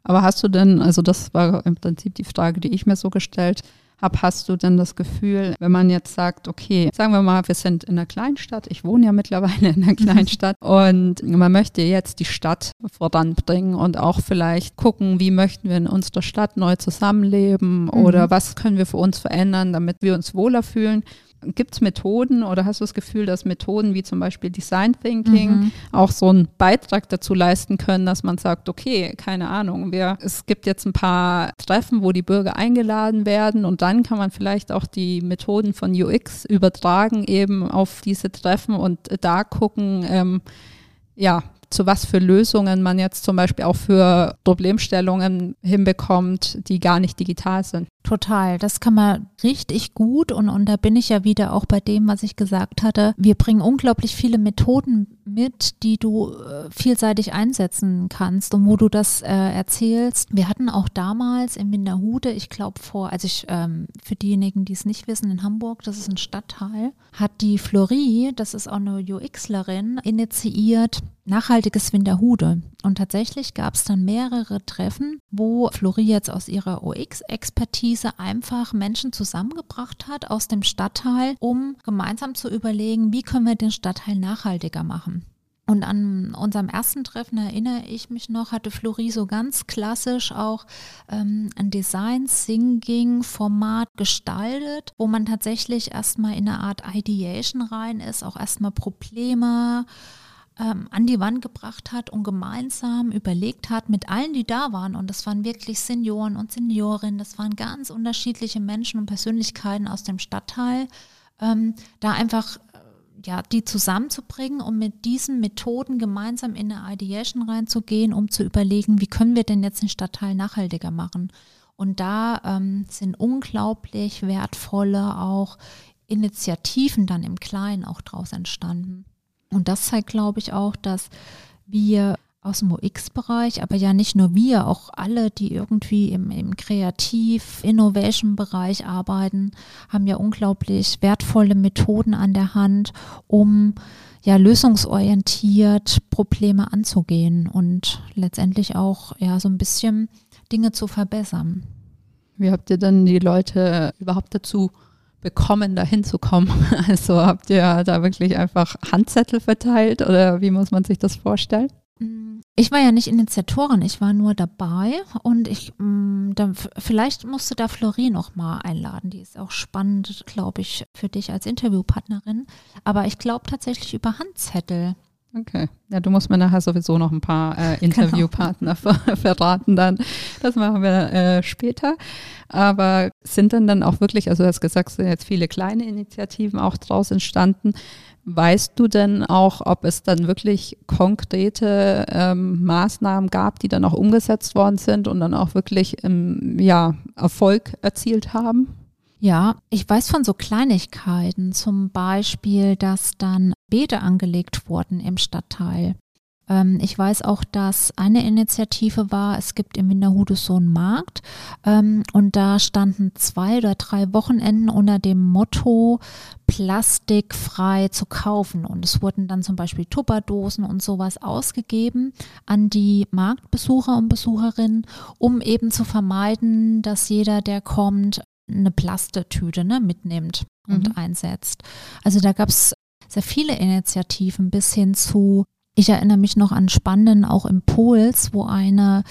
Aber hast du denn, also das war im Prinzip die Frage, die ich mir so gestellt habe, hast du denn das Gefühl, wenn man jetzt sagt, okay, sagen wir mal, wir sind in einer Kleinstadt, ich wohne ja mittlerweile in einer Kleinstadt und man möchte jetzt die Stadt voranbringen und auch vielleicht gucken, wie möchten wir in unserer Stadt neu zusammenleben mhm. oder was können wir für uns verändern, damit wir uns wohler fühlen. Gibt es Methoden oder hast du das Gefühl, dass Methoden wie zum Beispiel Design Thinking mhm. auch so einen Beitrag dazu leisten können, dass man sagt, okay, keine Ahnung, wir, es gibt jetzt ein paar Treffen, wo die Bürger eingeladen werden und dann kann man vielleicht auch die Methoden von UX übertragen eben auf diese Treffen und da gucken, ähm, ja, zu was für Lösungen man jetzt zum Beispiel auch für Problemstellungen hinbekommt, die gar nicht digital sind. Total, das kann man richtig gut und, und da bin ich ja wieder auch bei dem, was ich gesagt hatte. Wir bringen unglaublich viele Methoden mit, die du äh, vielseitig einsetzen kannst und wo du das äh, erzählst. Wir hatten auch damals in Winterhude, ich glaube vor, also ich, ähm, für diejenigen, die es nicht wissen, in Hamburg, das ist ein Stadtteil, hat die Florie, das ist auch eine UXlerin, initiiert, nachhaltiges Winterhude. Und tatsächlich gab es dann mehrere Treffen, wo Florie jetzt aus ihrer UX-Expertise einfach Menschen zusammengebracht hat aus dem Stadtteil, um gemeinsam zu überlegen, wie können wir den Stadtteil nachhaltiger machen. Und an unserem ersten Treffen erinnere ich mich noch, hatte Florie so ganz klassisch auch ähm, ein Design-Thinking-Format gestaltet, wo man tatsächlich erstmal in eine Art Ideation rein ist, auch erstmal Probleme ähm, an die Wand gebracht hat und gemeinsam überlegt hat mit allen, die da waren. Und das waren wirklich Senioren und Seniorinnen, das waren ganz unterschiedliche Menschen und Persönlichkeiten aus dem Stadtteil. Ähm, da einfach äh, ja, die zusammenzubringen, um mit diesen Methoden gemeinsam in eine Ideation reinzugehen, um zu überlegen, wie können wir denn jetzt den Stadtteil nachhaltiger machen. Und da ähm, sind unglaublich wertvolle auch Initiativen dann im Kleinen auch draus entstanden. Und das zeigt, glaube ich, auch, dass wir aus dem UX-Bereich, aber ja nicht nur wir, auch alle, die irgendwie im, im Kreativ-Innovation-Bereich arbeiten, haben ja unglaublich wertvolle Methoden an der Hand, um ja lösungsorientiert Probleme anzugehen und letztendlich auch ja so ein bisschen Dinge zu verbessern. Wie habt ihr denn die Leute überhaupt dazu bekommen, da hinzukommen? Also habt ihr da wirklich einfach Handzettel verteilt oder wie muss man sich das vorstellen? Mm, ich war ja nicht Initiatorin, ich war nur dabei und ich, mm, dann, vielleicht musste da Florie noch mal einladen. Die ist auch spannend, glaube ich, für dich als Interviewpartnerin. Aber ich glaube tatsächlich über Handzettel. Okay. Ja, du musst mir nachher sowieso noch ein paar äh, genau. Interviewpartner genau. ver verraten dann. Das machen wir äh, später. Aber sind dann dann auch wirklich, also du hast gesagt, es sind jetzt viele kleine Initiativen auch draus entstanden. Weißt du denn auch, ob es dann wirklich konkrete ähm, Maßnahmen gab, die dann auch umgesetzt worden sind und dann auch wirklich ähm, ja, Erfolg erzielt haben? Ja, ich weiß von so Kleinigkeiten, zum Beispiel, dass dann Beete angelegt wurden im Stadtteil. Ähm, ich weiß auch, dass eine Initiative war, es gibt im Winterhude so einen Markt ähm, und da standen zwei oder drei Wochenenden unter dem Motto plastikfrei zu kaufen und es wurden dann zum Beispiel Tupperdosen und sowas ausgegeben an die Marktbesucher und Besucherinnen, um eben zu vermeiden, dass jeder, der kommt, eine Plastetüte ne, mitnimmt und mhm. einsetzt. Also da gab es sehr viele Initiativen bis hin zu, ich erinnere mich noch an spannenden auch Impuls, wo eine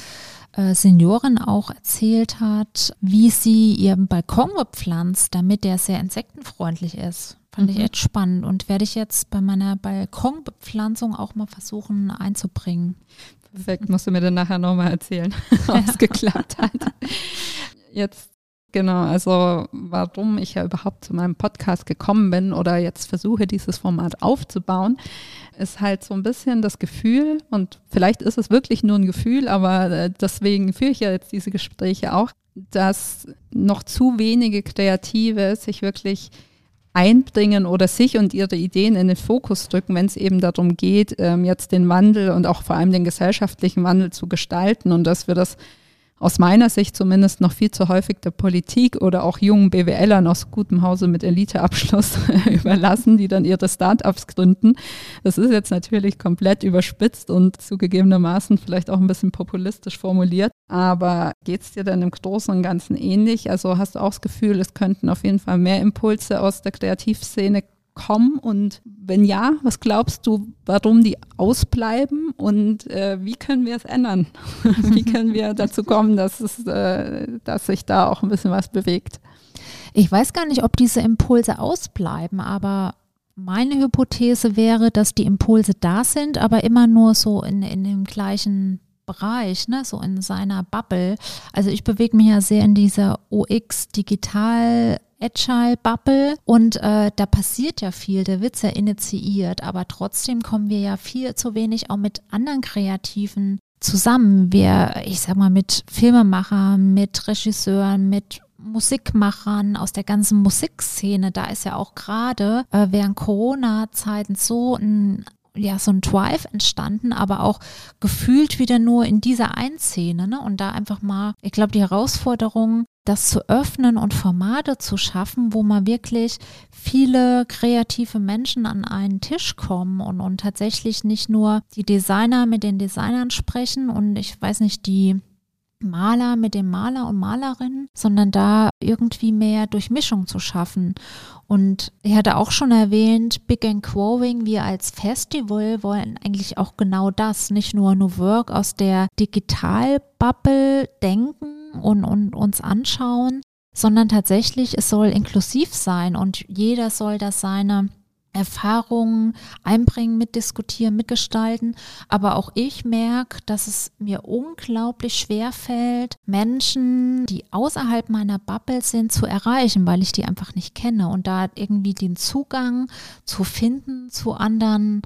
äh, Seniorin auch erzählt hat, wie sie ihren Balkon bepflanzt, damit der sehr insektenfreundlich ist. Fand mhm. ich echt spannend und werde ich jetzt bei meiner Balkonbepflanzung auch mal versuchen einzubringen. Perfekt, musst du mir dann nachher nochmal erzählen, ob es geklappt hat. Jetzt Genau, also warum ich ja überhaupt zu meinem Podcast gekommen bin oder jetzt versuche, dieses Format aufzubauen, ist halt so ein bisschen das Gefühl, und vielleicht ist es wirklich nur ein Gefühl, aber äh, deswegen führe ich ja jetzt diese Gespräche auch, dass noch zu wenige Kreative sich wirklich einbringen oder sich und ihre Ideen in den Fokus drücken, wenn es eben darum geht, ähm, jetzt den Wandel und auch vor allem den gesellschaftlichen Wandel zu gestalten und dass wir das aus meiner Sicht zumindest noch viel zu häufig der Politik oder auch jungen BWLern aus gutem Hause mit Eliteabschluss überlassen, die dann ihre Startups gründen. Das ist jetzt natürlich komplett überspitzt und zugegebenermaßen vielleicht auch ein bisschen populistisch formuliert. Aber geht es dir dann im Großen und Ganzen ähnlich? Also hast du auch das Gefühl, es könnten auf jeden Fall mehr Impulse aus der Kreativszene kommen? Und wenn ja, was glaubst du, warum die ausbleiben und äh, wie können wir es ändern? wie können wir dazu kommen, dass, es, äh, dass sich da auch ein bisschen was bewegt? Ich weiß gar nicht, ob diese Impulse ausbleiben, aber meine Hypothese wäre, dass die Impulse da sind, aber immer nur so in, in dem gleichen Bereich, ne, so in seiner Bubble. Also ich bewege mich ja sehr in dieser UX-Digital- Agile-Bubble und äh, da passiert ja viel, der wird ja initiiert, aber trotzdem kommen wir ja viel zu wenig auch mit anderen Kreativen zusammen. Wir, ich sag mal, mit Filmemachern, mit Regisseuren, mit Musikmachern aus der ganzen Musikszene, da ist ja auch gerade äh, während Corona-Zeiten so ein ja, so ein Drive entstanden, aber auch gefühlt wieder nur in dieser einen Szene. Ne? Und da einfach mal, ich glaube, die Herausforderung, das zu öffnen und Formate zu schaffen, wo man wirklich viele kreative Menschen an einen Tisch kommen und, und tatsächlich nicht nur die Designer mit den Designern sprechen und ich weiß nicht, die Maler mit dem Maler und Malerinnen, sondern da irgendwie mehr Durchmischung zu schaffen. Und ich hatte auch schon erwähnt, Big and Growing, wir als Festival wollen eigentlich auch genau das, nicht nur New Work aus der Digitalbubble denken und, und uns anschauen, sondern tatsächlich, es soll inklusiv sein und jeder soll das seine Erfahrungen einbringen, mitdiskutieren, mitgestalten. Aber auch ich merke, dass es mir unglaublich schwer fällt, Menschen, die außerhalb meiner Bubble sind, zu erreichen, weil ich die einfach nicht kenne. Und da irgendwie den Zugang zu finden zu anderen,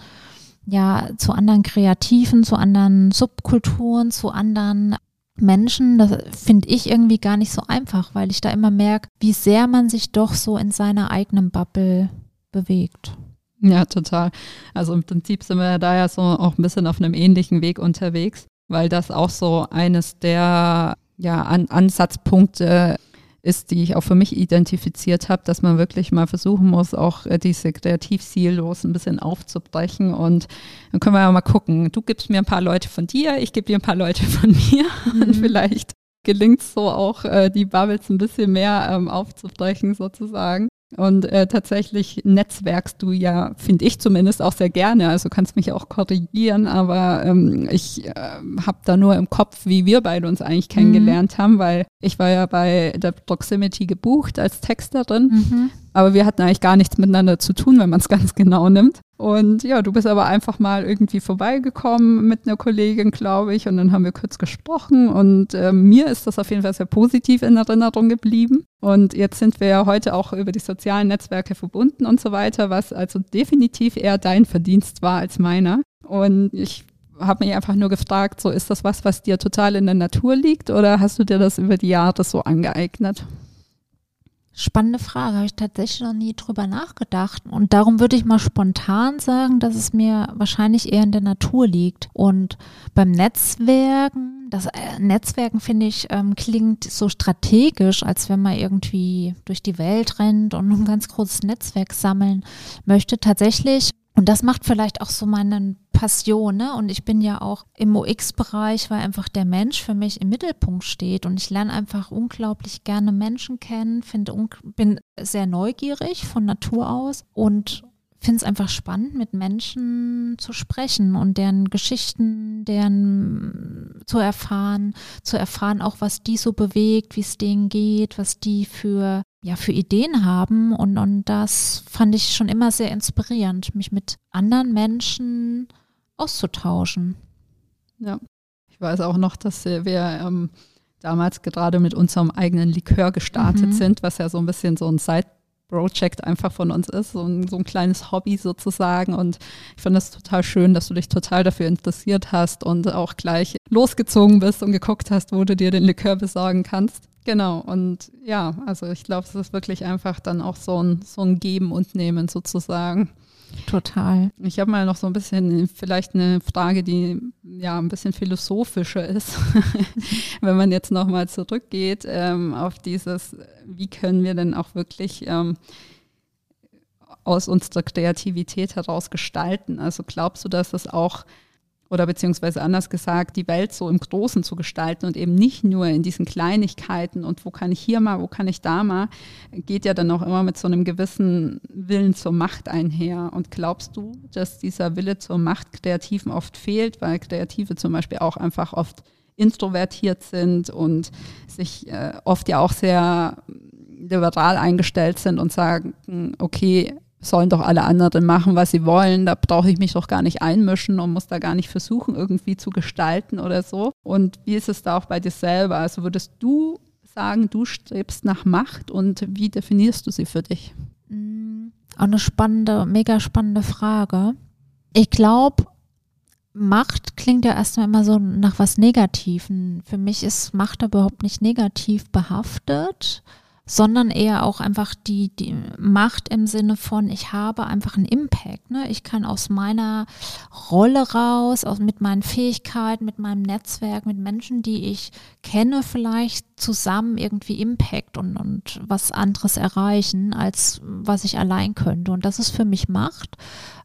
ja, zu anderen Kreativen, zu anderen Subkulturen, zu anderen Menschen, das finde ich irgendwie gar nicht so einfach, weil ich da immer merke, wie sehr man sich doch so in seiner eigenen Bubble bewegt. Ja, total. Also im Prinzip sind wir da ja so auch ein bisschen auf einem ähnlichen Weg unterwegs, weil das auch so eines der ja, An Ansatzpunkte ist, die ich auch für mich identifiziert habe, dass man wirklich mal versuchen muss, auch äh, diese Kreativsilos ein bisschen aufzubrechen. Und dann können wir ja mal gucken. Du gibst mir ein paar Leute von dir, ich gebe dir ein paar Leute von mir. Mhm. Und vielleicht gelingt es so auch, äh, die Bubbles ein bisschen mehr ähm, aufzubrechen sozusagen. Und äh, tatsächlich netzwerkst du ja, finde ich zumindest, auch sehr gerne. Also kannst mich auch korrigieren, aber ähm, ich äh, habe da nur im Kopf, wie wir beide uns eigentlich mhm. kennengelernt mhm. haben, weil ich war ja bei der Proximity gebucht als Texterin. Mhm. Aber wir hatten eigentlich gar nichts miteinander zu tun, wenn man es ganz genau nimmt. Und ja, du bist aber einfach mal irgendwie vorbeigekommen mit einer Kollegin, glaube ich, und dann haben wir kurz gesprochen und äh, mir ist das auf jeden Fall sehr positiv in Erinnerung geblieben. Und jetzt sind wir ja heute auch über die sozialen Netzwerke verbunden und so weiter, was also definitiv eher dein Verdienst war als meiner. Und ich habe mich einfach nur gefragt, so ist das was, was dir total in der Natur liegt oder hast du dir das über die Jahre so angeeignet? Spannende Frage, habe ich tatsächlich noch nie drüber nachgedacht. Und darum würde ich mal spontan sagen, dass es mir wahrscheinlich eher in der Natur liegt. Und beim Netzwerken, das äh, Netzwerken finde ich, ähm, klingt so strategisch, als wenn man irgendwie durch die Welt rennt und ein ganz großes Netzwerk sammeln möchte. Tatsächlich und das macht vielleicht auch so meine Passion, ne? Und ich bin ja auch im UX-Bereich, weil einfach der Mensch für mich im Mittelpunkt steht und ich lerne einfach unglaublich gerne Menschen kennen, bin sehr neugierig von Natur aus und finde es einfach spannend, mit Menschen zu sprechen und deren Geschichten, deren zu erfahren, zu erfahren auch, was die so bewegt, wie es denen geht, was die für ja, für Ideen haben. Und, und das fand ich schon immer sehr inspirierend, mich mit anderen Menschen auszutauschen. Ja, ich weiß auch noch, dass wir ähm, damals gerade mit unserem eigenen Likör gestartet mhm. sind, was ja so ein bisschen so ein Side Project einfach von uns ist, so ein, so ein kleines Hobby sozusagen. Und ich fand das total schön, dass du dich total dafür interessiert hast und auch gleich losgezogen bist und geguckt hast, wo du dir den Likör besorgen kannst. Genau, und ja, also ich glaube, es ist wirklich einfach dann auch so ein, so ein Geben und Nehmen sozusagen. Total. Ich habe mal noch so ein bisschen vielleicht eine Frage, die ja ein bisschen philosophischer ist, wenn man jetzt nochmal zurückgeht ähm, auf dieses, wie können wir denn auch wirklich ähm, aus unserer Kreativität heraus gestalten? Also glaubst du, dass das auch oder beziehungsweise anders gesagt, die Welt so im Großen zu gestalten und eben nicht nur in diesen Kleinigkeiten und wo kann ich hier mal, wo kann ich da mal, geht ja dann auch immer mit so einem gewissen Willen zur Macht einher. Und glaubst du, dass dieser Wille zur Macht Kreativen oft fehlt, weil Kreative zum Beispiel auch einfach oft introvertiert sind und sich äh, oft ja auch sehr liberal eingestellt sind und sagen, okay, sollen doch alle anderen machen, was sie wollen. Da brauche ich mich doch gar nicht einmischen und muss da gar nicht versuchen, irgendwie zu gestalten oder so. Und wie ist es da auch bei dir selber? Also würdest du sagen, du strebst nach Macht und wie definierst du sie für dich? Mm, auch eine spannende, mega spannende Frage. Ich glaube, Macht klingt ja erstmal immer so nach was Negativen. Für mich ist Macht überhaupt nicht negativ behaftet sondern eher auch einfach die, die Macht im Sinne von, ich habe einfach einen Impact. Ne? Ich kann aus meiner Rolle raus, aus, mit meinen Fähigkeiten, mit meinem Netzwerk, mit Menschen, die ich kenne, vielleicht zusammen irgendwie Impact und, und was anderes erreichen, als was ich allein könnte. Und das ist für mich Macht.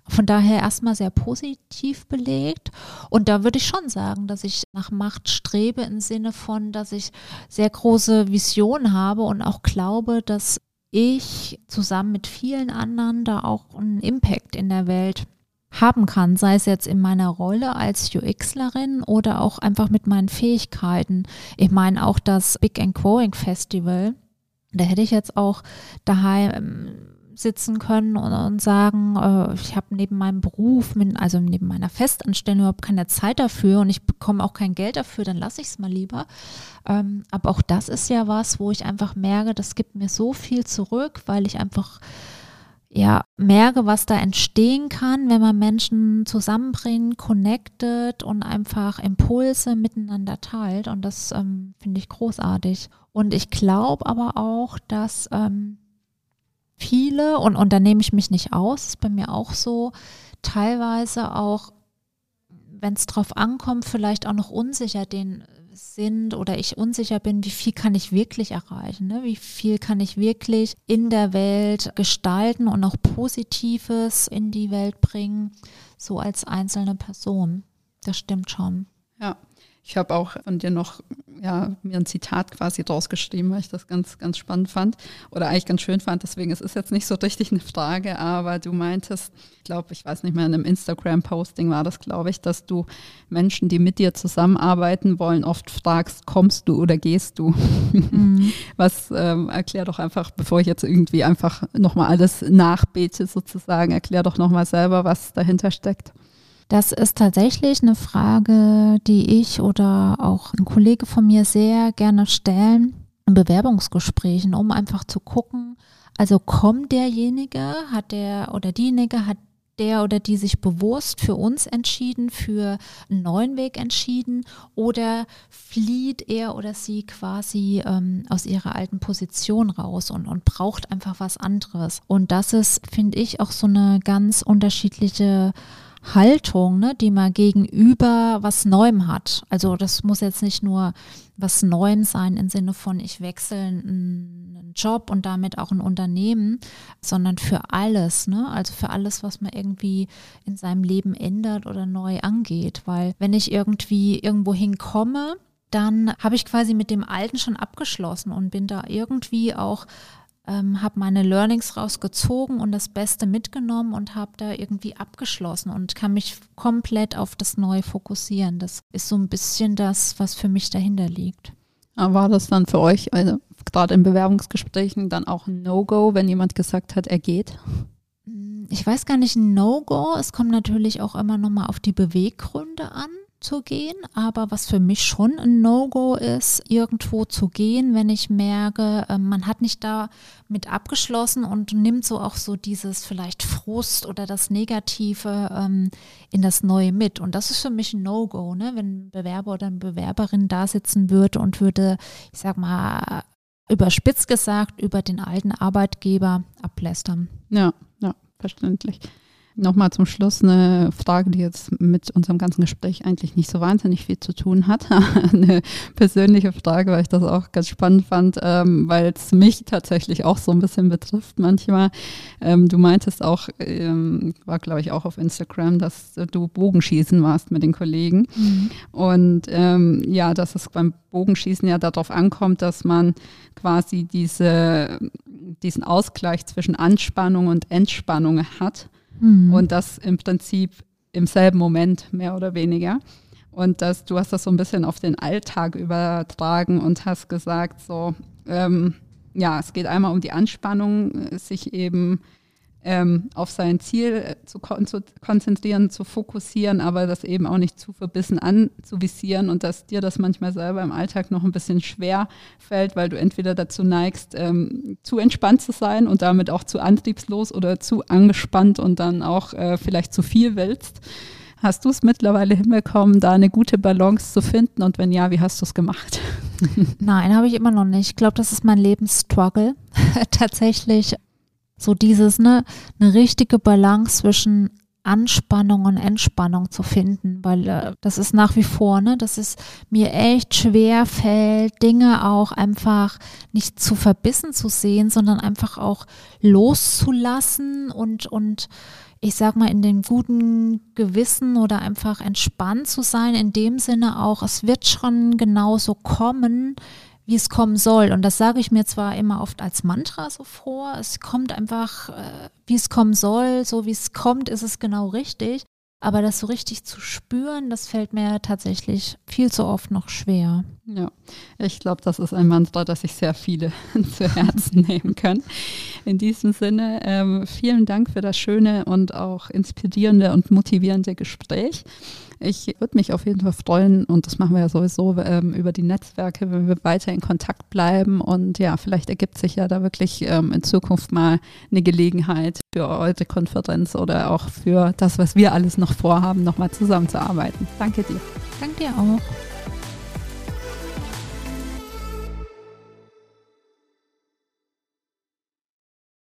Von daher erstmal sehr positiv belegt. Und da würde ich schon sagen, dass ich nach Macht strebe im Sinne von, dass ich sehr große Visionen habe und auch glaube, dass ich zusammen mit vielen anderen da auch einen Impact in der Welt haben kann, sei es jetzt in meiner Rolle als UXlerin oder auch einfach mit meinen Fähigkeiten. Ich meine auch das Big and Growing Festival, da hätte ich jetzt auch daheim sitzen können und, und sagen, äh, ich habe neben meinem Beruf, mit, also neben meiner Festanstellung überhaupt keine Zeit dafür und ich bekomme auch kein Geld dafür, dann lasse ich es mal lieber. Ähm, aber auch das ist ja was, wo ich einfach merke, das gibt mir so viel zurück, weil ich einfach ja, merke, was da entstehen kann, wenn man Menschen zusammenbringt, connected und einfach Impulse miteinander teilt. Und das ähm, finde ich großartig. Und ich glaube aber auch, dass ähm, viele, und, und da nehme ich mich nicht aus, ist bei mir auch so, teilweise auch, wenn es drauf ankommt, vielleicht auch noch unsicher den sind oder ich unsicher bin, wie viel kann ich wirklich erreichen, ne? wie viel kann ich wirklich in der Welt gestalten und auch Positives in die Welt bringen, so als einzelne Person. Das stimmt schon. Ja, ich habe auch von dir noch ja, mir ein Zitat quasi rausgeschrieben, weil ich das ganz, ganz spannend fand oder eigentlich ganz schön fand. Deswegen es ist jetzt nicht so richtig eine Frage, aber du meintest, ich glaube, ich weiß nicht mehr, in einem Instagram-Posting war das, glaube ich, dass du Menschen, die mit dir zusammenarbeiten wollen, oft fragst, kommst du oder gehst du? Mhm. Was ähm, erklär doch einfach, bevor ich jetzt irgendwie einfach nochmal alles nachbete sozusagen, erklär doch nochmal selber, was dahinter steckt. Das ist tatsächlich eine Frage, die ich oder auch ein Kollege von mir sehr gerne stellen in Bewerbungsgesprächen, um einfach zu gucken, also kommt derjenige, hat der oder diejenige, hat der oder die sich bewusst für uns entschieden, für einen neuen Weg entschieden oder flieht er oder sie quasi ähm, aus ihrer alten Position raus und, und braucht einfach was anderes. Und das ist, finde ich, auch so eine ganz unterschiedliche Haltung, ne, die man gegenüber was Neuem hat. Also das muss jetzt nicht nur was Neuem sein im Sinne von, ich wechsle einen Job und damit auch ein Unternehmen, sondern für alles, ne? Also für alles, was man irgendwie in seinem Leben ändert oder neu angeht. Weil wenn ich irgendwie irgendwo hinkomme, dann habe ich quasi mit dem Alten schon abgeschlossen und bin da irgendwie auch ähm, habe meine Learnings rausgezogen und das Beste mitgenommen und habe da irgendwie abgeschlossen und kann mich komplett auf das Neue fokussieren. Das ist so ein bisschen das, was für mich dahinter liegt. War das dann für euch, also gerade in Bewerbungsgesprächen, dann auch ein No-Go, wenn jemand gesagt hat, er geht? Ich weiß gar nicht, ein No-Go. Es kommt natürlich auch immer nochmal auf die Beweggründe an zu gehen, aber was für mich schon ein No-Go ist, irgendwo zu gehen, wenn ich merke, ähm, man hat nicht da mit abgeschlossen und nimmt so auch so dieses vielleicht Frust oder das Negative ähm, in das Neue mit. Und das ist für mich ein No-Go, ne? wenn ein Bewerber oder eine Bewerberin da sitzen würde und würde, ich sag mal, überspitzt gesagt, über den alten Arbeitgeber ablästern. Ja, ja, verständlich. Nochmal zum Schluss eine Frage, die jetzt mit unserem ganzen Gespräch eigentlich nicht so wahnsinnig viel zu tun hat. eine persönliche Frage, weil ich das auch ganz spannend fand, ähm, weil es mich tatsächlich auch so ein bisschen betrifft manchmal. Ähm, du meintest auch, ähm, war glaube ich auch auf Instagram, dass du Bogenschießen warst mit den Kollegen. Mhm. Und ähm, ja, dass es beim Bogenschießen ja darauf ankommt, dass man quasi diese, diesen Ausgleich zwischen Anspannung und Entspannung hat. Mhm. Und das im Prinzip im selben Moment, mehr oder weniger. Und das, du hast das so ein bisschen auf den Alltag übertragen und hast gesagt, so, ähm, ja, es geht einmal um die Anspannung, sich eben ähm, auf sein Ziel äh, zu, kon zu, konzentrieren, zu fokussieren, aber das eben auch nicht zu verbissen anzuvisieren und dass dir das manchmal selber im Alltag noch ein bisschen schwer fällt, weil du entweder dazu neigst, ähm, zu entspannt zu sein und damit auch zu antriebslos oder zu angespannt und dann auch äh, vielleicht zu viel willst. Hast du es mittlerweile hinbekommen, da eine gute Balance zu finden? Und wenn ja, wie hast du es gemacht? Nein, habe ich immer noch nicht. Ich glaube, das ist mein Lebensstruggle. Tatsächlich so dieses, ne, eine richtige Balance zwischen Anspannung und Entspannung zu finden, weil äh, das ist nach wie vor, ne, dass es mir echt schwer fällt, Dinge auch einfach nicht zu verbissen zu sehen, sondern einfach auch loszulassen und, und ich sag mal, in dem guten Gewissen oder einfach entspannt zu sein, in dem Sinne auch, es wird schon genauso kommen, wie es kommen soll. Und das sage ich mir zwar immer oft als Mantra so vor, es kommt einfach, äh, wie es kommen soll, so wie es kommt, ist es genau richtig. Aber das so richtig zu spüren, das fällt mir tatsächlich viel zu oft noch schwer. Ja, ich glaube, das ist ein Mantra, das sich sehr viele zu Herzen nehmen können. In diesem Sinne, ähm, vielen Dank für das schöne und auch inspirierende und motivierende Gespräch. Ich würde mich auf jeden Fall freuen, und das machen wir ja sowieso ähm, über die Netzwerke, wenn wir weiter in Kontakt bleiben. Und ja, vielleicht ergibt sich ja da wirklich ähm, in Zukunft mal eine Gelegenheit für eure Konferenz oder auch für das, was wir alles noch vorhaben, nochmal zusammenzuarbeiten. Danke dir. Danke dir auch.